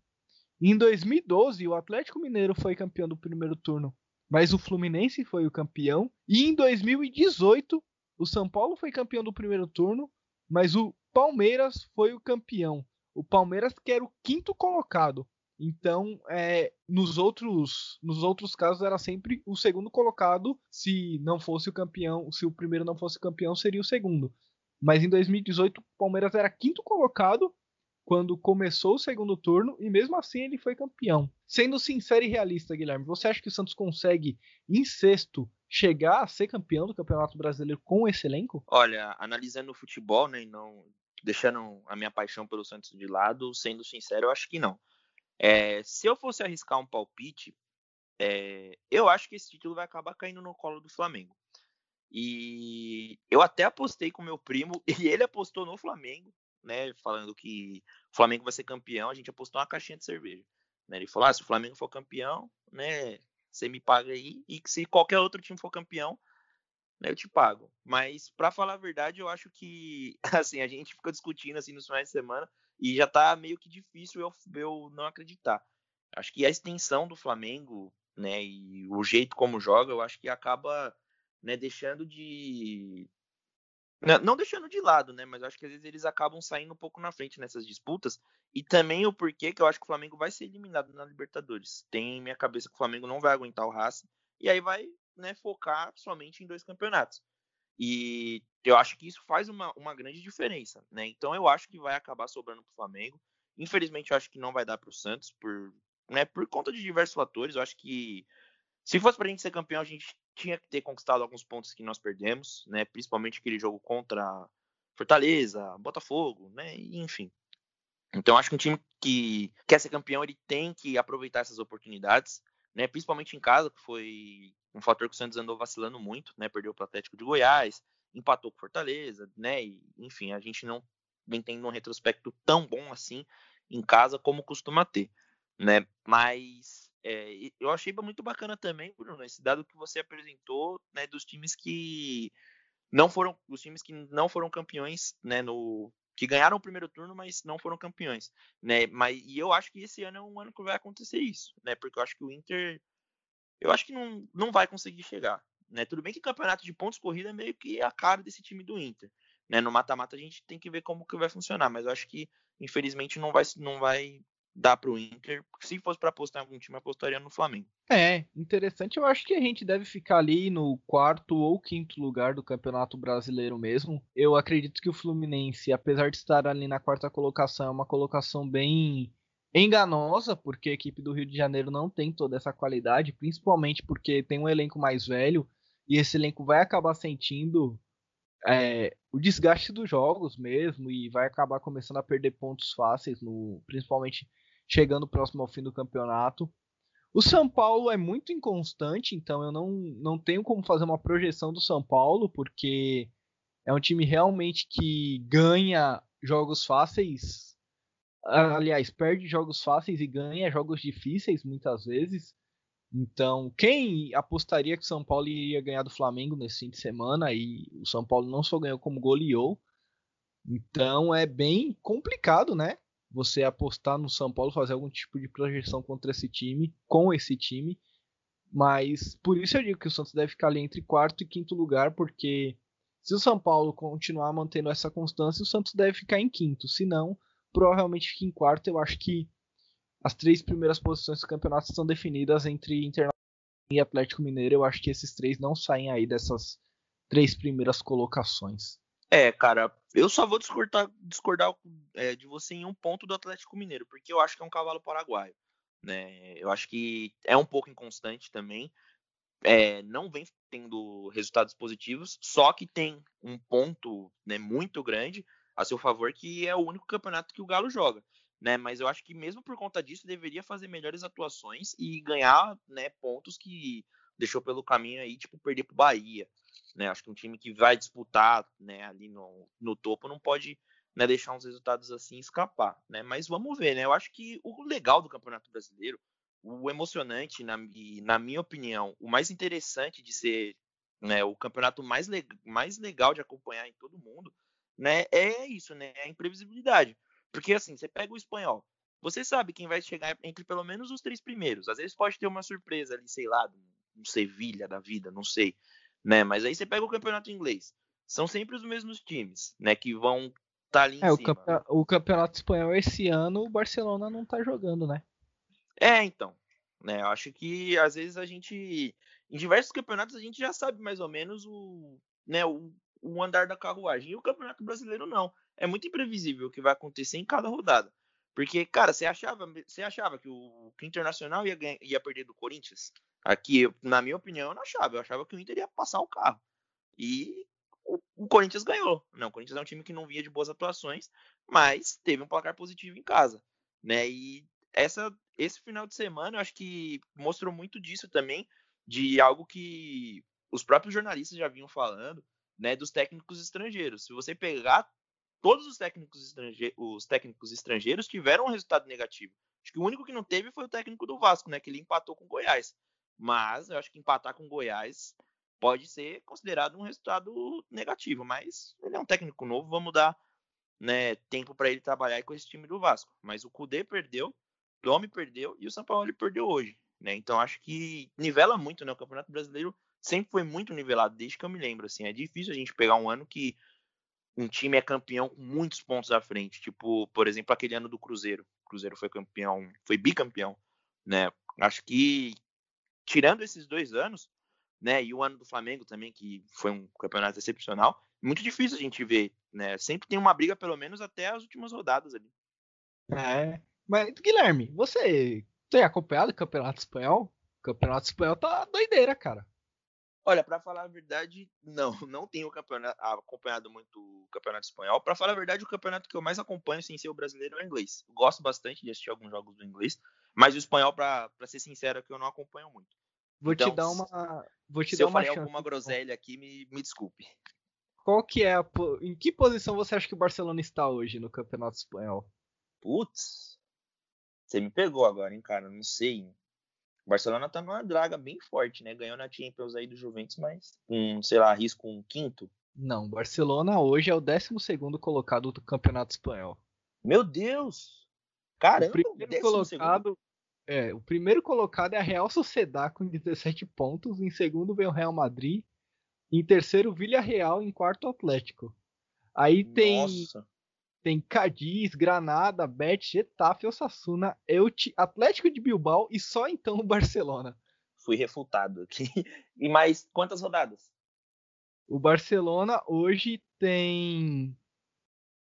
Em 2012, o Atlético Mineiro foi campeão do primeiro turno, mas o Fluminense foi o campeão. E em 2018, o São Paulo foi campeão do primeiro turno, mas o Palmeiras foi o campeão. O Palmeiras que era o quinto colocado. Então, é, nos outros nos outros casos era sempre o segundo colocado, se não fosse o campeão, se o primeiro não fosse campeão, seria o segundo. Mas em 2018 o Palmeiras era quinto colocado quando começou o segundo turno e mesmo assim ele foi campeão. Sendo sincero e realista, Guilherme, você acha que o Santos consegue em sexto chegar a ser campeão do Campeonato Brasileiro com esse elenco? Olha, analisando o futebol, né, e não deixando a minha paixão pelo Santos de lado, sendo sincero, eu acho que não. É, se eu fosse arriscar um palpite, é, eu acho que esse título vai acabar caindo no colo do Flamengo. E eu até apostei com meu primo, e ele apostou no Flamengo, né? Falando que o Flamengo vai ser campeão, a gente apostou uma caixinha de cerveja. Né, ele falou: ah, se o Flamengo for campeão, né? Você me paga aí, e se qualquer outro time for campeão, né, eu te pago. Mas, para falar a verdade, eu acho que, assim, a gente fica discutindo assim nos finais de semana e já tá meio que difícil eu, eu não acreditar. Acho que a extensão do Flamengo, né, e o jeito como joga, eu acho que acaba, né, deixando de não deixando de lado, né, mas acho que às vezes eles acabam saindo um pouco na frente nessas disputas e também o porquê que eu acho que o Flamengo vai ser eliminado na Libertadores. Tem em minha cabeça que o Flamengo não vai aguentar o Racing e aí vai, né, focar somente em dois campeonatos. E eu acho que isso faz uma, uma grande diferença, né? Então eu acho que vai acabar sobrando para o Flamengo. Infelizmente, eu acho que não vai dar para o Santos por, né, por conta de diversos fatores. Eu acho que se fosse para a gente ser campeão, a gente tinha que ter conquistado alguns pontos que nós perdemos, né? Principalmente aquele jogo contra Fortaleza, Botafogo, né? Enfim. Então acho que um time que quer ser campeão, ele tem que aproveitar essas oportunidades, né? Principalmente em casa, que foi um fator que o Santos andou vacilando muito, né? Perdeu para o Atlético de Goiás, empatou com Fortaleza, né? E, enfim, a gente não vem tendo um retrospecto tão bom assim em casa como costuma ter, né? Mas é, eu achei muito bacana também, Bruno, esse dado que você apresentou, né? Dos times que não foram, os times que não foram campeões, né? No que ganharam o primeiro turno, mas não foram campeões, né? Mas e eu acho que esse ano é um ano que vai acontecer isso, né? Porque eu acho que o Inter eu acho que não, não vai conseguir chegar. Né? Tudo bem que campeonato de pontos corrida é meio que a cara desse time do Inter. Né? No mata-mata a gente tem que ver como que vai funcionar, mas eu acho que infelizmente não vai, não vai dar para o Inter. Se fosse para apostar em algum time, apostaria no Flamengo. É, interessante. Eu acho que a gente deve ficar ali no quarto ou quinto lugar do Campeonato Brasileiro mesmo. Eu acredito que o Fluminense, apesar de estar ali na quarta colocação, é uma colocação bem enganosa, porque a equipe do Rio de Janeiro não tem toda essa qualidade, principalmente porque tem um elenco mais velho e esse elenco vai acabar sentindo é, o desgaste dos jogos mesmo e vai acabar começando a perder pontos fáceis, no, principalmente chegando próximo ao fim do campeonato. O São Paulo é muito inconstante, então eu não, não tenho como fazer uma projeção do São Paulo, porque é um time realmente que ganha jogos fáceis aliás, perde jogos fáceis e ganha jogos difíceis muitas vezes. Então, quem apostaria que o São Paulo iria ganhar do Flamengo nesse fim de semana e o São Paulo não só ganhou como goleou. Então é bem complicado, né? Você apostar no São Paulo, fazer algum tipo de projeção contra esse time, com esse time. Mas por isso eu digo que o Santos deve ficar ali entre quarto e quinto lugar, porque se o São Paulo continuar mantendo essa constância, o Santos deve ficar em quinto. Se não, provavelmente fique em quarto. Eu acho que as três primeiras posições do campeonato estão definidas entre Internacional e Atlético Mineiro, eu acho que esses três não saem aí dessas três primeiras colocações. É, cara, eu só vou discordar, discordar é, de você em um ponto do Atlético Mineiro, porque eu acho que é um cavalo paraguaio. Né? Eu acho que é um pouco inconstante também. É, não vem tendo resultados positivos, só que tem um ponto né, muito grande a seu favor, que é o único campeonato que o Galo joga. Né? Mas eu acho que mesmo por conta disso deveria fazer melhores atuações e ganhar né, pontos que deixou pelo caminho aí, tipo, perder pro Bahia. Né? Acho que um time que vai disputar né, ali no, no topo não pode né, deixar uns resultados assim escapar. Né? Mas vamos ver, né? Eu acho que o legal do Campeonato Brasileiro, o emocionante, na, na minha opinião, o mais interessante de ser né, o campeonato mais, le mais legal de acompanhar em todo mundo, né, é isso, né? É a imprevisibilidade. Porque assim, você pega o espanhol, você sabe quem vai chegar entre pelo menos os três primeiros. Às vezes pode ter uma surpresa ali, sei lá, um Sevilha da vida, não sei, né? Mas aí você pega o campeonato inglês. São sempre os mesmos times, né, que vão estar tá ali em é, cima. O, campe o campeonato espanhol esse ano o Barcelona não tá jogando, né? É, então, né? Eu acho que às vezes a gente em diversos campeonatos a gente já sabe mais ou menos o, né, o, o andar da carruagem. E o Campeonato Brasileiro não é muito imprevisível o que vai acontecer em cada rodada. Porque, cara, você achava, você achava que o, que Internacional ia, ia perder do Corinthians? Aqui, na minha opinião, eu não achava. Eu achava que o Inter ia passar o carro. E o, o Corinthians ganhou. Não, o Corinthians é um time que não vinha de boas atuações, mas teve um placar positivo em casa. Né? E essa, esse final de semana eu acho que mostrou muito disso também, de algo que os próprios jornalistas já vinham falando, né, dos técnicos estrangeiros. Se você pegar todos os técnicos, estrangeiros, os técnicos estrangeiros tiveram um resultado negativo. Acho que o único que não teve foi o técnico do Vasco, né? Que ele empatou com o Goiás. Mas eu acho que empatar com o Goiás pode ser considerado um resultado negativo. Mas ele é um técnico novo, vamos dar né, tempo para ele trabalhar com esse time do Vasco. Mas o Cudê perdeu, o Domi perdeu e o São Paulo perdeu hoje. Né? Então acho que nivela muito, né? O Campeonato Brasileiro sempre foi muito nivelado, desde que eu me lembro. Assim, é difícil a gente pegar um ano que um time é campeão com muitos pontos à frente. Tipo, por exemplo, aquele ano do Cruzeiro. O Cruzeiro foi campeão, foi bicampeão, né? Acho que tirando esses dois anos, né, e o ano do Flamengo também, que foi um campeonato excepcional, muito difícil a gente ver, né? Sempre tem uma briga pelo menos até as últimas rodadas ali. É, mas Guilherme, você tem acompanhado o Campeonato Espanhol? O Campeonato Espanhol tá doideira, cara. Olha, para falar a verdade, não, não tenho acompanhado muito o campeonato espanhol. Para falar a verdade, o campeonato que eu mais acompanho sem ser o brasileiro é o inglês. Gosto bastante de assistir alguns jogos do inglês, mas o espanhol, para ser sincero, é que eu não acompanho muito. Vou então, te dar uma, vou te se dar eu uma falei alguma groselha aqui, me, me desculpe. Qual que é a, em que posição você acha que o Barcelona está hoje no campeonato espanhol? Putz, você me pegou agora, hein, cara? Não sei. O Barcelona tá numa draga bem forte, né? Ganhou na Champions aí do Juventus, mas um, sei lá, risco um quinto. Não, Barcelona hoje é o 12 colocado do Campeonato Espanhol. Meu Deus! Caramba, o primeiro colocado é, o primeiro colocado é a Real Sociedad com 17 pontos, em segundo vem o Real Madrid, em terceiro Villarreal, em quarto Atlético. Aí tem Nossa. Tem Cadiz, Granada, Betis, Getafe, Osasuna, Elche, Atlético de Bilbao e só então o Barcelona. Fui refutado aqui. E mais quantas rodadas? O Barcelona hoje tem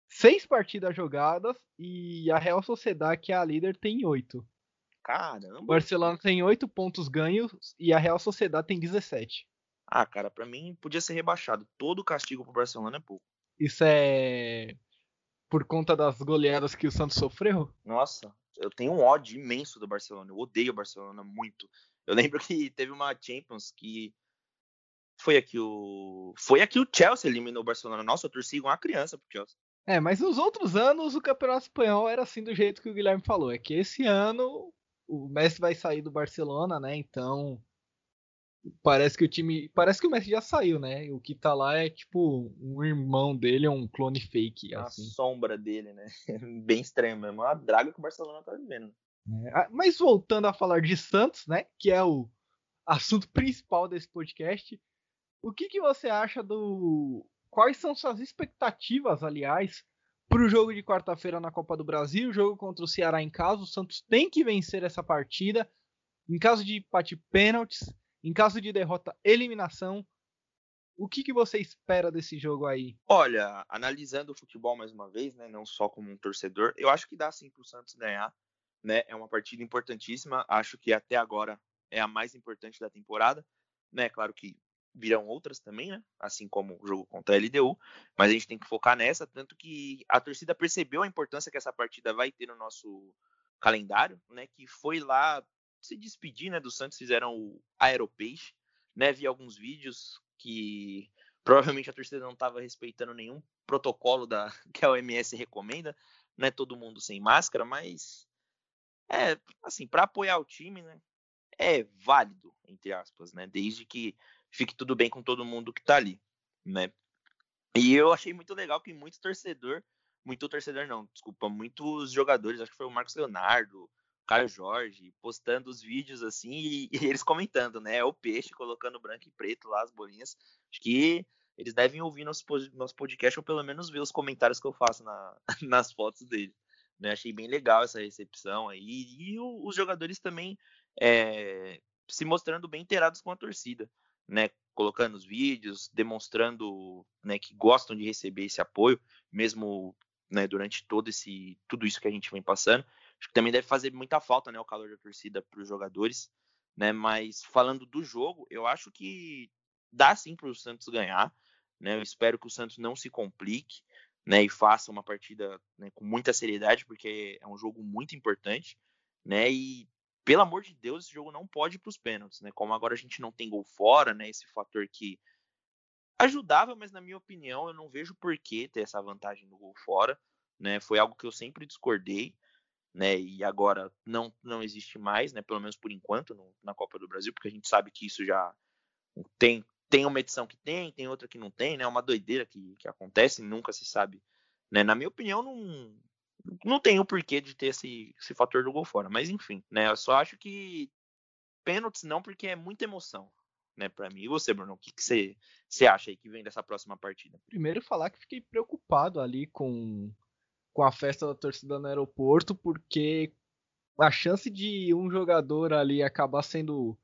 seis partidas jogadas e a Real Sociedade, que é a líder, tem oito. Caramba! O Barcelona tem oito pontos ganhos e a Real Sociedade tem 17. Ah, cara, para mim podia ser rebaixado. Todo castigo pro Barcelona é pouco. Isso é por conta das goleadas que o Santos sofreu? Nossa, eu tenho um ódio imenso do Barcelona. Eu odeio o Barcelona muito. Eu lembro que teve uma Champions que foi aqui o foi aqui o Chelsea eliminou o Barcelona. Nossa, eu torci uma criança pro Chelsea. É, mas nos outros anos o Campeonato Espanhol era assim do jeito que o Guilherme falou. É que esse ano o Messi vai sair do Barcelona, né? Então Parece que o time. Parece que o Messi já saiu, né? O que tá lá é tipo um irmão dele, é um clone fake. A assim. sombra dele, né? Bem estranho mesmo. É uma draga que o Barcelona tá vivendo. É, mas voltando a falar de Santos, né? Que é o assunto principal desse podcast. O que, que você acha do. Quais são suas expectativas, aliás, para o jogo de quarta-feira na Copa do Brasil? O jogo contra o Ceará em casa. O Santos tem que vencer essa partida. Em caso de empate pênaltis Em caso de derrota, eliminação. O que, que você espera desse jogo aí? Olha, analisando o futebol mais uma vez, né, não só como um torcedor, eu acho que dá sim para o Santos ganhar. Né, é uma partida importantíssima. Acho que até agora é a mais importante da temporada. Né, claro que virão outras também, né? Assim como o jogo contra a LDU, mas a gente tem que focar nessa, tanto que a torcida percebeu a importância que essa partida vai ter no nosso calendário, né? Que foi lá se despedir, né? Do Santos fizeram o Aeropeixe, né? Vi alguns vídeos que provavelmente a torcida não estava respeitando nenhum protocolo da que a OMS recomenda, né? Todo mundo sem máscara, mas é assim para apoiar o time, né? É válido entre aspas, né? Desde que fique tudo bem com todo mundo que tá ali, né? E eu achei muito legal que muito torcedor, muito torcedor não, desculpa, muitos jogadores, acho que foi o Marcos Leonardo, Caio Jorge, postando os vídeos assim e, e, eles comentando, né? O peixe colocando branco e preto lá as bolinhas. Acho que eles devem ouvir nosso, nosso podcast ou pelo menos ver os comentários que eu faço na, nas fotos dele. Né? Achei bem legal essa recepção aí. E, o, os jogadores também é, se mostrando bem inteirados com a torcida né, colocando os vídeos, demonstrando né, que gostam de receber esse apoio, mesmo né, durante todo esse tudo isso que a gente vem passando. Acho que também deve fazer muita falta né, o calor da torcida para os jogadores. Né, mas falando do jogo, eu acho que dá sim para o Santos ganhar. Né, eu espero que o Santos não se complique né, e faça uma partida né, com muita seriedade, porque é um jogo muito importante. Né, e pelo amor de Deus, esse jogo não pode ir para os pênaltis, né? Como agora a gente não tem gol fora, né? Esse fator que ajudava, mas na minha opinião eu não vejo por que ter essa vantagem do gol fora, né? Foi algo que eu sempre discordei, né? E agora não não existe mais, né? Pelo menos por enquanto no, na Copa do Brasil, porque a gente sabe que isso já tem tem uma edição que tem, tem outra que não tem, né? É uma doideira que, que acontece, nunca se sabe, né? Na minha opinião não não tem o porquê de ter esse, esse fator do gol fora. Mas enfim, né? Eu só acho que pênaltis não, porque é muita emoção, né, para mim. E você, Bruno, o que, que você, você acha aí que vem dessa próxima partida? Primeiro falar que fiquei preocupado ali com, com a festa da torcida no aeroporto, porque a chance de um jogador ali acabar sendo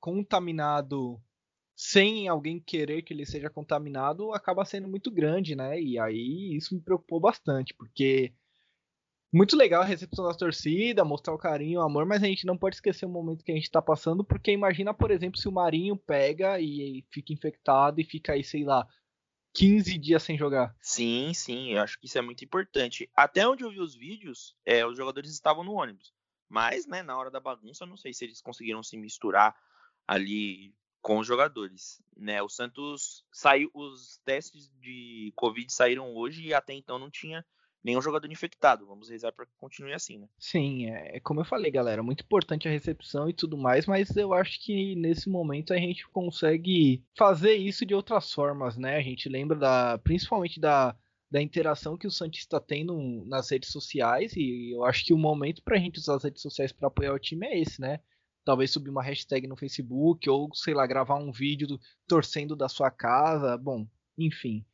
contaminado sem alguém querer que ele seja contaminado, acaba sendo muito grande, né? E aí isso me preocupou bastante, porque muito legal a recepção da torcida, mostrar o carinho, o amor, mas a gente não pode esquecer o momento que a gente está passando, porque imagina, por exemplo, se o Marinho pega e fica infectado e fica aí, sei lá, 15 dias sem jogar. Sim, sim, eu acho que isso é muito importante. Até onde eu vi os vídeos, é, os jogadores estavam no ônibus. Mas, né, na hora da bagunça, não sei se eles conseguiram se misturar ali com os jogadores, né? O Santos saiu, os testes de Covid saíram hoje e até então não tinha nenhum jogador infectado. Vamos rezar para que continue assim, né? Sim, é, é como eu falei, galera, muito importante a recepção e tudo mais, mas eu acho que nesse momento a gente consegue fazer isso de outras formas, né? A gente lembra da, principalmente da da interação que o Santista tem no, nas redes sociais e eu acho que o momento para a gente usar as redes sociais para apoiar o time é esse, né? talvez subir uma hashtag no Facebook ou, sei lá, gravar um vídeo do, torcendo da sua casa. Bom, enfim.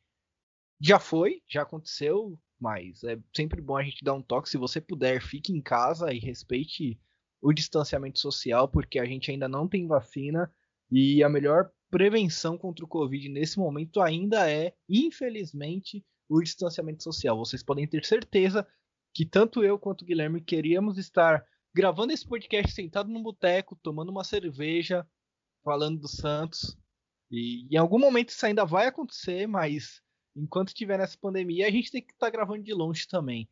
Já foi, já aconteceu, mas é sempre bom a gente dar um toque. Se você puder, fique em casa e respeite o distanciamento social, porque a gente ainda não tem vacina e a melhor prevenção contra o Covid nesse momento ainda é, infelizmente, o distanciamento social. Vocês podem ter certeza que tanto eu quanto o Guilherme queríamos estar gravando esse podcast sentado num boteco, tomando uma cerveja, falando do Santos. E em algum momento isso ainda vai acontecer, mas enquanto estiver nessa pandemia, a gente tem que estar tá gravando de longe também.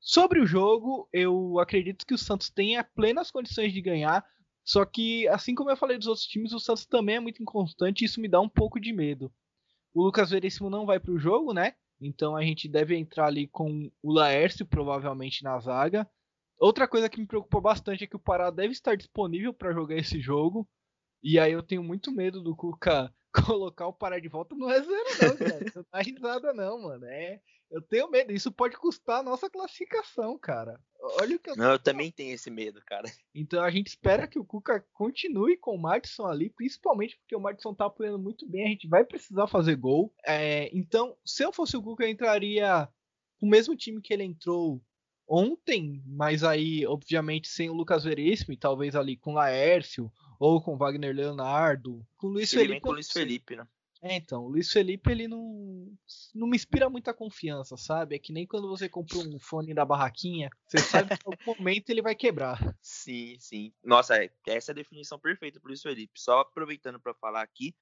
Sobre o jogo, eu acredito que o Santos tenha plenas condições de ganhar, só que, assim como eu falei dos outros times, o Santos também é muito inconstante e isso me dá um pouco de medo. O Lucas Veríssimo não vai para o jogo, né? Então a gente deve entrar ali com o Laércio, provavelmente na zaga. Outra coisa que me preocupa bastante é que o Pará deve estar disponível para jogar esse jogo. E aí eu tenho muito medo do Cuca colocar o Pará de volta. Não é zero, não, cara. Não dá risada, não, mano. É, eu tenho medo. Isso pode custar a nossa classificação, cara. Olha o que eu. Não, eu também tenho esse medo, cara. Então a gente espera que o Cuca continue com o Madison ali, principalmente porque o Madison tá apoiando muito bem. A gente vai precisar fazer gol. É, então, se eu fosse o Cuca, eu entraria com o mesmo time que ele entrou ontem, mas aí, obviamente, sem o Lucas Veríssimo e talvez ali com o Laércio ou com Wagner Leonardo, com Luiz ele Felipe. Vem com o Luiz Felipe, né? É, então, o Luiz Felipe ele não, não me inspira muita confiança, sabe? É que nem quando você compra um fone da barraquinha, você sabe que em algum momento ele vai quebrar. Sim, sim. Nossa, é, essa é a definição perfeita pro Luiz Felipe. Só aproveitando para falar aqui,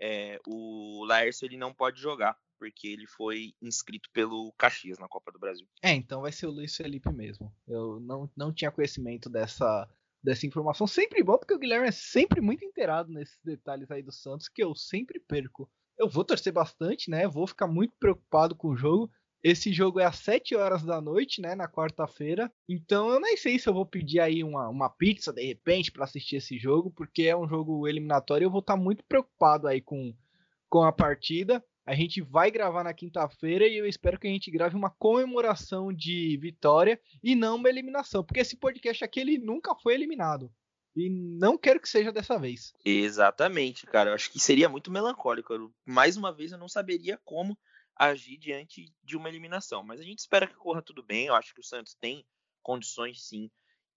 é, o Laércio ele não pode jogar, porque ele foi inscrito pelo Caxias na Copa do Brasil. É, então vai ser o Luiz Felipe mesmo. Eu não, não tinha conhecimento dessa, dessa informação. Sempre bom, porque o Guilherme é sempre muito inteirado nesses detalhes aí do Santos, que eu sempre perco. Eu vou torcer bastante, né? Vou ficar muito preocupado com o jogo. Esse jogo é às 7 horas da noite, né? Na quarta-feira. Então eu nem sei se eu vou pedir aí uma, uma pizza de repente para assistir esse jogo, porque é um jogo eliminatório e eu vou estar muito preocupado aí com, com a partida. A gente vai gravar na quinta-feira e eu espero que a gente grave uma comemoração de vitória e não uma eliminação, porque esse podcast aqui ele nunca foi eliminado. E não quero que seja dessa vez. Exatamente, cara. Eu acho que seria muito melancólico. Eu, mais uma vez, eu não saberia como agir diante de uma eliminação. Mas a gente espera que corra tudo bem. Eu acho que o Santos tem condições, sim,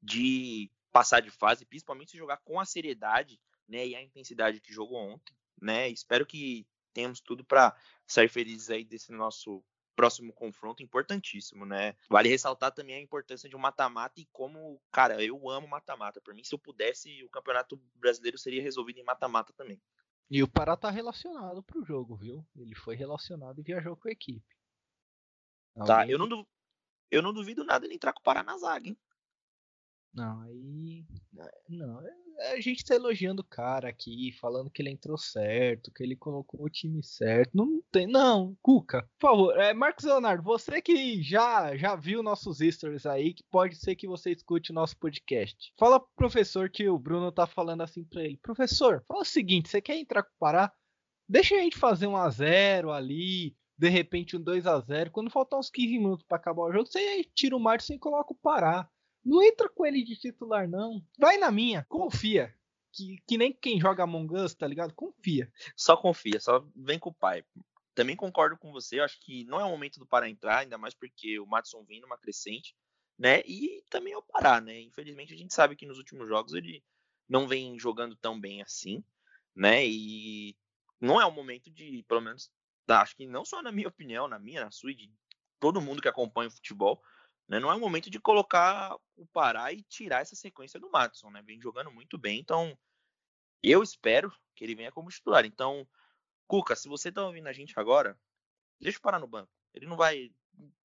de passar de fase, principalmente se jogar com a seriedade né, e a intensidade que jogou ontem. Né? Espero que temos tudo para sair felizes aí desse nosso próximo confronto importantíssimo, né? Vale ressaltar também a importância de um mata-mata e como, cara, eu amo mata-mata. Por mim, se eu pudesse, o Campeonato Brasileiro seria resolvido em mata-mata também. E o Pará tá relacionado pro jogo, viu? Ele foi relacionado e viajou com a equipe. Tá, eu não, duvido, eu não duvido nada de entrar com o Pará na zaga, hein? Não, aí. Não, a gente tá elogiando o cara aqui, falando que ele entrou certo, que ele colocou o time certo. Não tem. Não, Cuca, por favor. É, Marcos Leonardo, você que já, já viu nossos stories aí, que pode ser que você escute o nosso podcast. Fala pro professor que o Bruno tá falando assim pra ele. Professor, fala o seguinte: você quer entrar com o Pará? Deixa a gente fazer um a 0 ali, de repente um 2 a 0 Quando faltar uns 15 minutos para acabar o jogo, você tira o Márcio e coloca o Pará. Não entra com ele de titular, não. Vai na minha, confia. Que, que nem quem joga Among Us, tá ligado? Confia. Só confia, só vem com o pai. Também concordo com você, eu acho que não é o momento do Pará entrar, ainda mais porque o Matson vem numa crescente, né? E também é o Pará, né? Infelizmente a gente sabe que nos últimos jogos ele não vem jogando tão bem assim, né? E não é o momento de, pelo menos, acho que não só na minha opinião, na minha, na sua de todo mundo que acompanha o futebol, né? Não é o momento de colocar o Pará e tirar essa sequência do Matson, né? Vem jogando muito bem, então eu espero que ele venha como titular. Então, Cuca, se você tá ouvindo a gente agora, deixa o Pará no banco. Ele não vai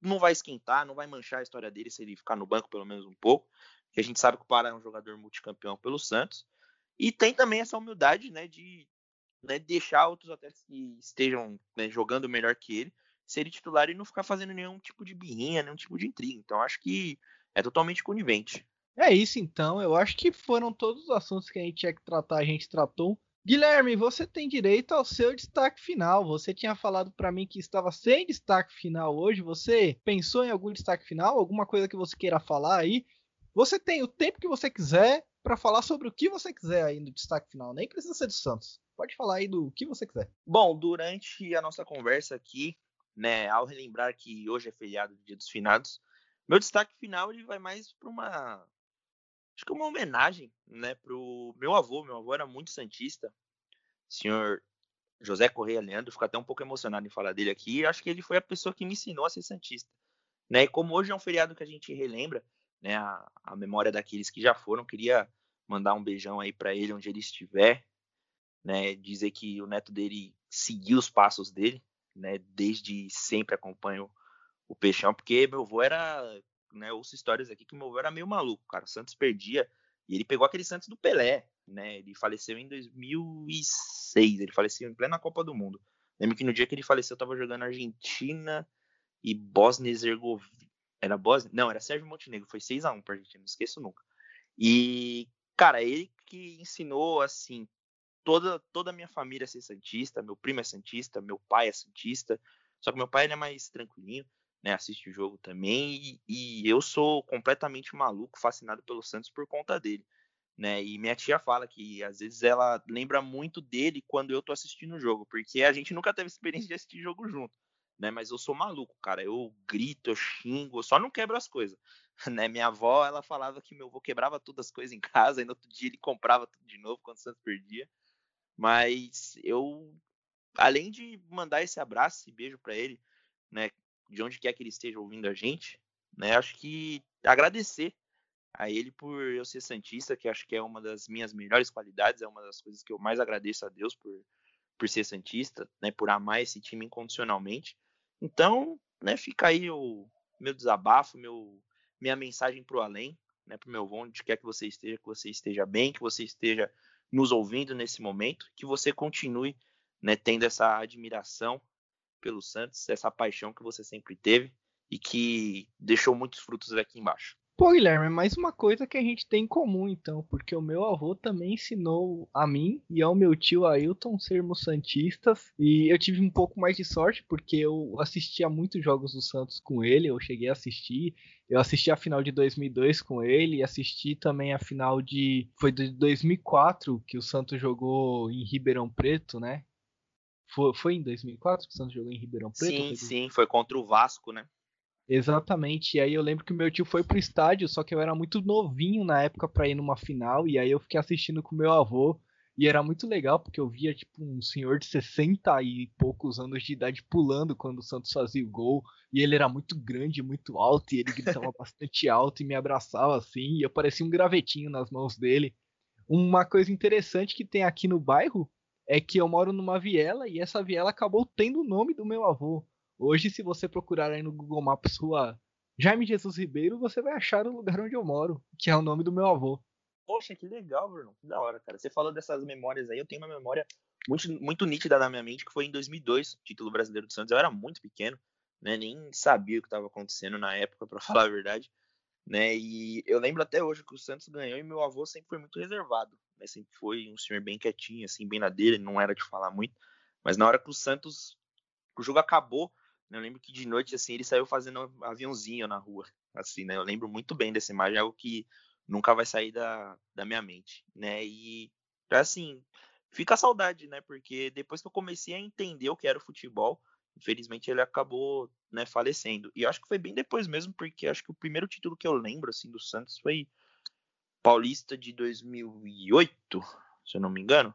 não vai esquentar, não vai manchar a história dele se ele ficar no banco pelo menos um pouco, a gente sabe que o Pará é um jogador multicampeão pelo Santos. E tem também essa humildade, né, de né, deixar outros atletas que estejam né, jogando melhor que ele ser titular e não ficar fazendo nenhum tipo de birrinha, nenhum tipo de intriga. Então acho que é totalmente conivente. É isso então, eu acho que foram todos os assuntos que a gente tinha que tratar, a gente tratou. Guilherme, você tem direito ao seu destaque final. Você tinha falado para mim que estava sem destaque final hoje. Você pensou em algum destaque final? Alguma coisa que você queira falar aí? Você tem o tempo que você quiser para falar sobre o que você quiser aí no destaque final. Nem precisa ser do Santos. Pode falar aí do que você quiser. Bom, durante a nossa conversa aqui, né, ao relembrar que hoje é feriado, Dia dos Finados, meu destaque final ele vai mais para uma acho que uma homenagem, né, pro meu avô. Meu avô era muito santista, senhor José Correia Leandro. Fico até um pouco emocionado em falar dele aqui. Acho que ele foi a pessoa que me ensinou a ser santista, né? E como hoje é um feriado que a gente relembra, né, a, a memória daqueles que já foram, queria mandar um beijão aí para ele onde ele estiver, né? Dizer que o neto dele seguiu os passos dele, né? Desde sempre acompanho o Peixão, porque meu avô era, né? Ouço histórias aqui que meu avô era meio maluco, cara. O Santos perdia e ele pegou aquele Santos do Pelé, né? Ele faleceu em 2006, ele faleceu em plena Copa do Mundo. Lembro que no dia que ele faleceu eu tava jogando Argentina e Bosnia Herzegovina. Era Bosnia? Não, era Sérgio Montenegro, foi 6 a 1 pra Argentina, não esqueço nunca. E, cara, ele que ensinou, assim, toda, toda a minha família ser santista, meu primo é santista, meu pai é santista, só que meu pai é mais tranquilinho, né, assiste o jogo também, e, e, eu sou completamente maluco, fascinado pelo Santos por conta dele, né, e minha tia fala que às vezes ela lembra muito dele quando eu tô assistindo o jogo, porque a gente nunca teve experiência de assistir jogo junto, né, mas eu sou maluco, cara, eu grito, eu xingo, eu só não quebro as coisas, Né? Minha avó, ela falava que meu avô quebrava todas as coisas em casa e no outro dia ele comprava tudo de novo quando o Santos perdia. Mas eu, além de mandar esse abraço e beijo para ele, né, de onde quer que ele esteja ouvindo a gente, né, acho que agradecer a ele por eu ser santista, que acho que é uma das minhas melhores qualidades, é uma das coisas que eu mais agradeço a Deus por, por ser santista, né, por amar esse time incondicionalmente. Então, né, fica aí o meu desabafo, meu minha mensagem para o além, né, para o meu avô, onde quer que você esteja, que você esteja bem, que você esteja nos ouvindo nesse momento, que você continue né, tendo essa admiração pelo Santos, essa paixão que você sempre teve e que deixou muitos frutos aqui embaixo. Pô, Guilherme, é mais uma coisa que a gente tem em comum, então, porque o meu avô também ensinou a mim e ao meu tio Ailton sermos santistas, e eu tive um pouco mais de sorte, porque eu assistia muitos jogos do Santos com ele, eu cheguei a assistir, eu assisti a final de 2002 com ele, e assisti também a final de, foi de 2004, que o Santos jogou em Ribeirão Preto, né? Foi, foi em 2004 que o Santos jogou em Ribeirão Preto? Sim, sim, foi contra o Vasco, né? Exatamente. E aí eu lembro que o meu tio foi pro estádio, só que eu era muito novinho na época para ir numa final, e aí eu fiquei assistindo com meu avô. E era muito legal, porque eu via, tipo, um senhor de 60 e poucos anos de idade pulando quando o Santos fazia o gol. E ele era muito grande, muito alto, e ele gritava bastante alto e me abraçava assim. E eu parecia um gravetinho nas mãos dele. Uma coisa interessante que tem aqui no bairro é que eu moro numa viela e essa viela acabou tendo o nome do meu avô. Hoje, se você procurar aí no Google Maps rua Jaime Jesus Ribeiro, você vai achar o lugar onde eu moro, que é o nome do meu avô. Poxa, que legal, Bruno. Que da hora, cara. Você falou dessas memórias aí. Eu tenho uma memória muito, muito nítida na minha mente, que foi em 2002, título brasileiro do Santos. Eu era muito pequeno, né? Nem sabia o que estava acontecendo na época, para falar a verdade. Né? E eu lembro até hoje que o Santos ganhou e meu avô sempre foi muito reservado. Né? Sempre foi um senhor bem quietinho, assim, bem na dele, não era de falar muito. Mas na hora que o Santos, o jogo acabou, eu lembro que de noite, assim, ele saiu fazendo um aviãozinho na rua, assim, né? Eu lembro muito bem dessa imagem, é algo que nunca vai sair da, da minha mente, né? E, assim, fica a saudade, né? Porque depois que eu comecei a entender o que era o futebol, infelizmente ele acabou, né, falecendo. E acho que foi bem depois mesmo, porque acho que o primeiro título que eu lembro, assim, do Santos foi Paulista de 2008, se eu não me engano.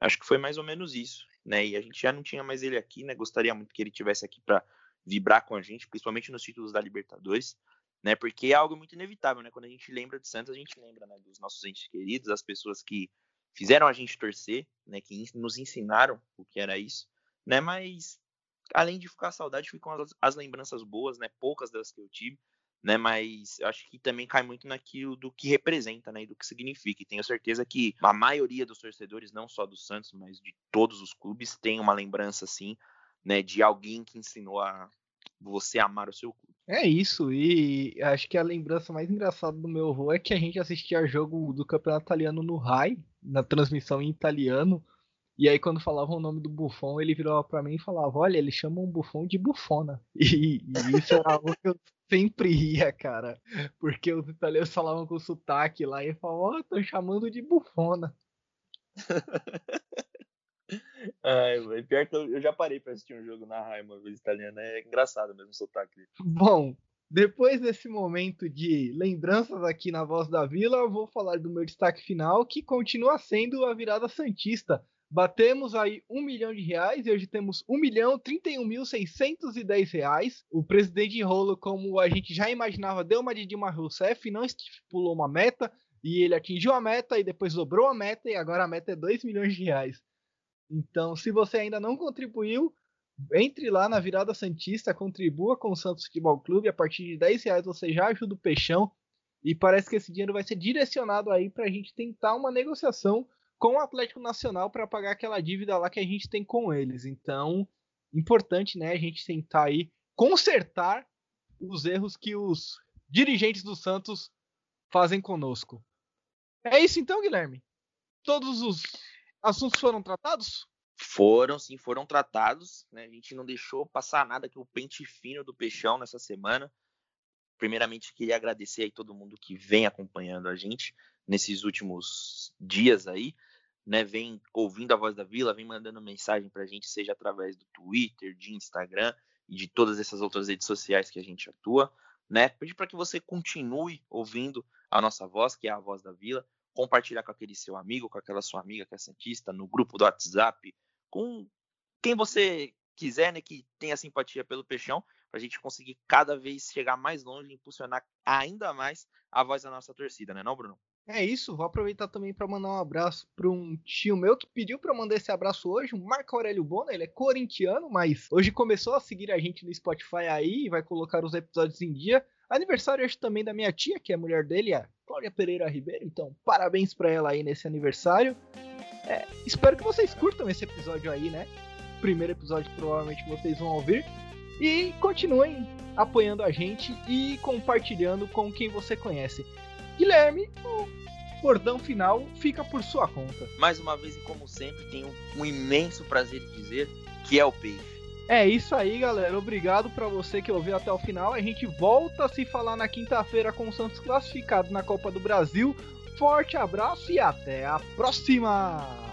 Acho que foi mais ou menos isso né? E a gente já não tinha mais ele aqui, né? Gostaria muito que ele tivesse aqui para vibrar com a gente, principalmente nos títulos da Libertadores, né? Porque é algo muito inevitável, né? Quando a gente lembra de Santos, a gente lembra, né, dos nossos entes queridos, das pessoas que fizeram a gente torcer, né, que nos ensinaram o que era isso, né? Mas além de ficar saudade, ficam as, as lembranças boas, né? Poucas das que eu tive, né? Mas acho que também cai muito naquilo do que representa, né? E do que significa. E tenho certeza que a maioria dos torcedores, não só do Santos, mas de todos os clubes, tem uma lembrança assim, né? De alguém que ensinou a você amar o seu clube. É isso, e acho que a lembrança mais engraçada do meu avô é que a gente assistia jogo do campeonato italiano no RAI, na transmissão em italiano, e aí, quando falavam o nome do Buffon, ele virava para mim e falava: Olha, eles chamam o Buffon de Bufona. E, e isso era algo que eu sempre ria, cara. Porque os italianos falavam com sotaque lá e falavam: Ó, oh, tô chamando de Bufona. Ai, pior que eu, já parei pra assistir um jogo na raia uma vez italiana. É engraçado mesmo o sotaque. Bom, depois desse momento de lembranças aqui na Voz da Vila, eu vou falar do meu destaque final, que continua sendo a virada Santista. Batemos aí um milhão de reais e hoje temos um milhão trinta e um mil seiscentos e dez reais. O presidente Rolo, como a gente já imaginava, deu uma de Dilma Rousseff, não estipulou uma meta e ele atingiu a meta e depois dobrou a meta e agora a meta é 2 milhões de reais. Então, se você ainda não contribuiu, entre lá na Virada Santista, contribua com o Santos Futebol Clube. A partir de 10 reais você já ajuda o Peixão. E parece que esse dinheiro vai ser direcionado aí para a gente tentar uma negociação com o Atlético Nacional para pagar aquela dívida lá que a gente tem com eles. Então, importante, né, a gente tentar aí consertar os erros que os dirigentes do Santos fazem conosco. É isso então, Guilherme? Todos os assuntos foram tratados? Foram, sim, foram tratados. Né? A gente não deixou passar nada que o pente fino do Peixão nessa semana. Primeiramente, queria agradecer aí todo mundo que vem acompanhando a gente nesses últimos dias aí né, vem ouvindo a voz da Vila, vem mandando mensagem para a gente, seja através do Twitter, de Instagram e de todas essas outras redes sociais que a gente atua. né? Pedir para que você continue ouvindo a nossa voz, que é a voz da Vila, compartilhar com aquele seu amigo, com aquela sua amiga que é santista, no grupo do WhatsApp, com quem você quiser, né, que tenha simpatia pelo Peixão, para a gente conseguir cada vez chegar mais longe e impulsionar ainda mais a voz da nossa torcida, né, não, Bruno? É isso, vou aproveitar também para mandar um abraço para um tio meu que pediu para mandar esse abraço hoje, o Marco Aurélio Bona, ele é corintiano, mas hoje começou a seguir a gente no Spotify aí vai colocar os episódios em dia. Aniversário hoje também da minha tia, que é a mulher dele, a Cláudia Pereira Ribeiro, então parabéns para ela aí nesse aniversário. É, espero que vocês curtam esse episódio aí, né? Primeiro episódio provavelmente vocês vão ouvir. E continuem apoiando a gente e compartilhando com quem você conhece. Guilherme, o bordão final fica por sua conta. Mais uma vez e como sempre, tenho um imenso prazer de dizer que é o peixe. É isso aí, galera. Obrigado para você que ouviu até o final. A gente volta a se falar na quinta-feira com o Santos classificado na Copa do Brasil. Forte abraço e até a próxima!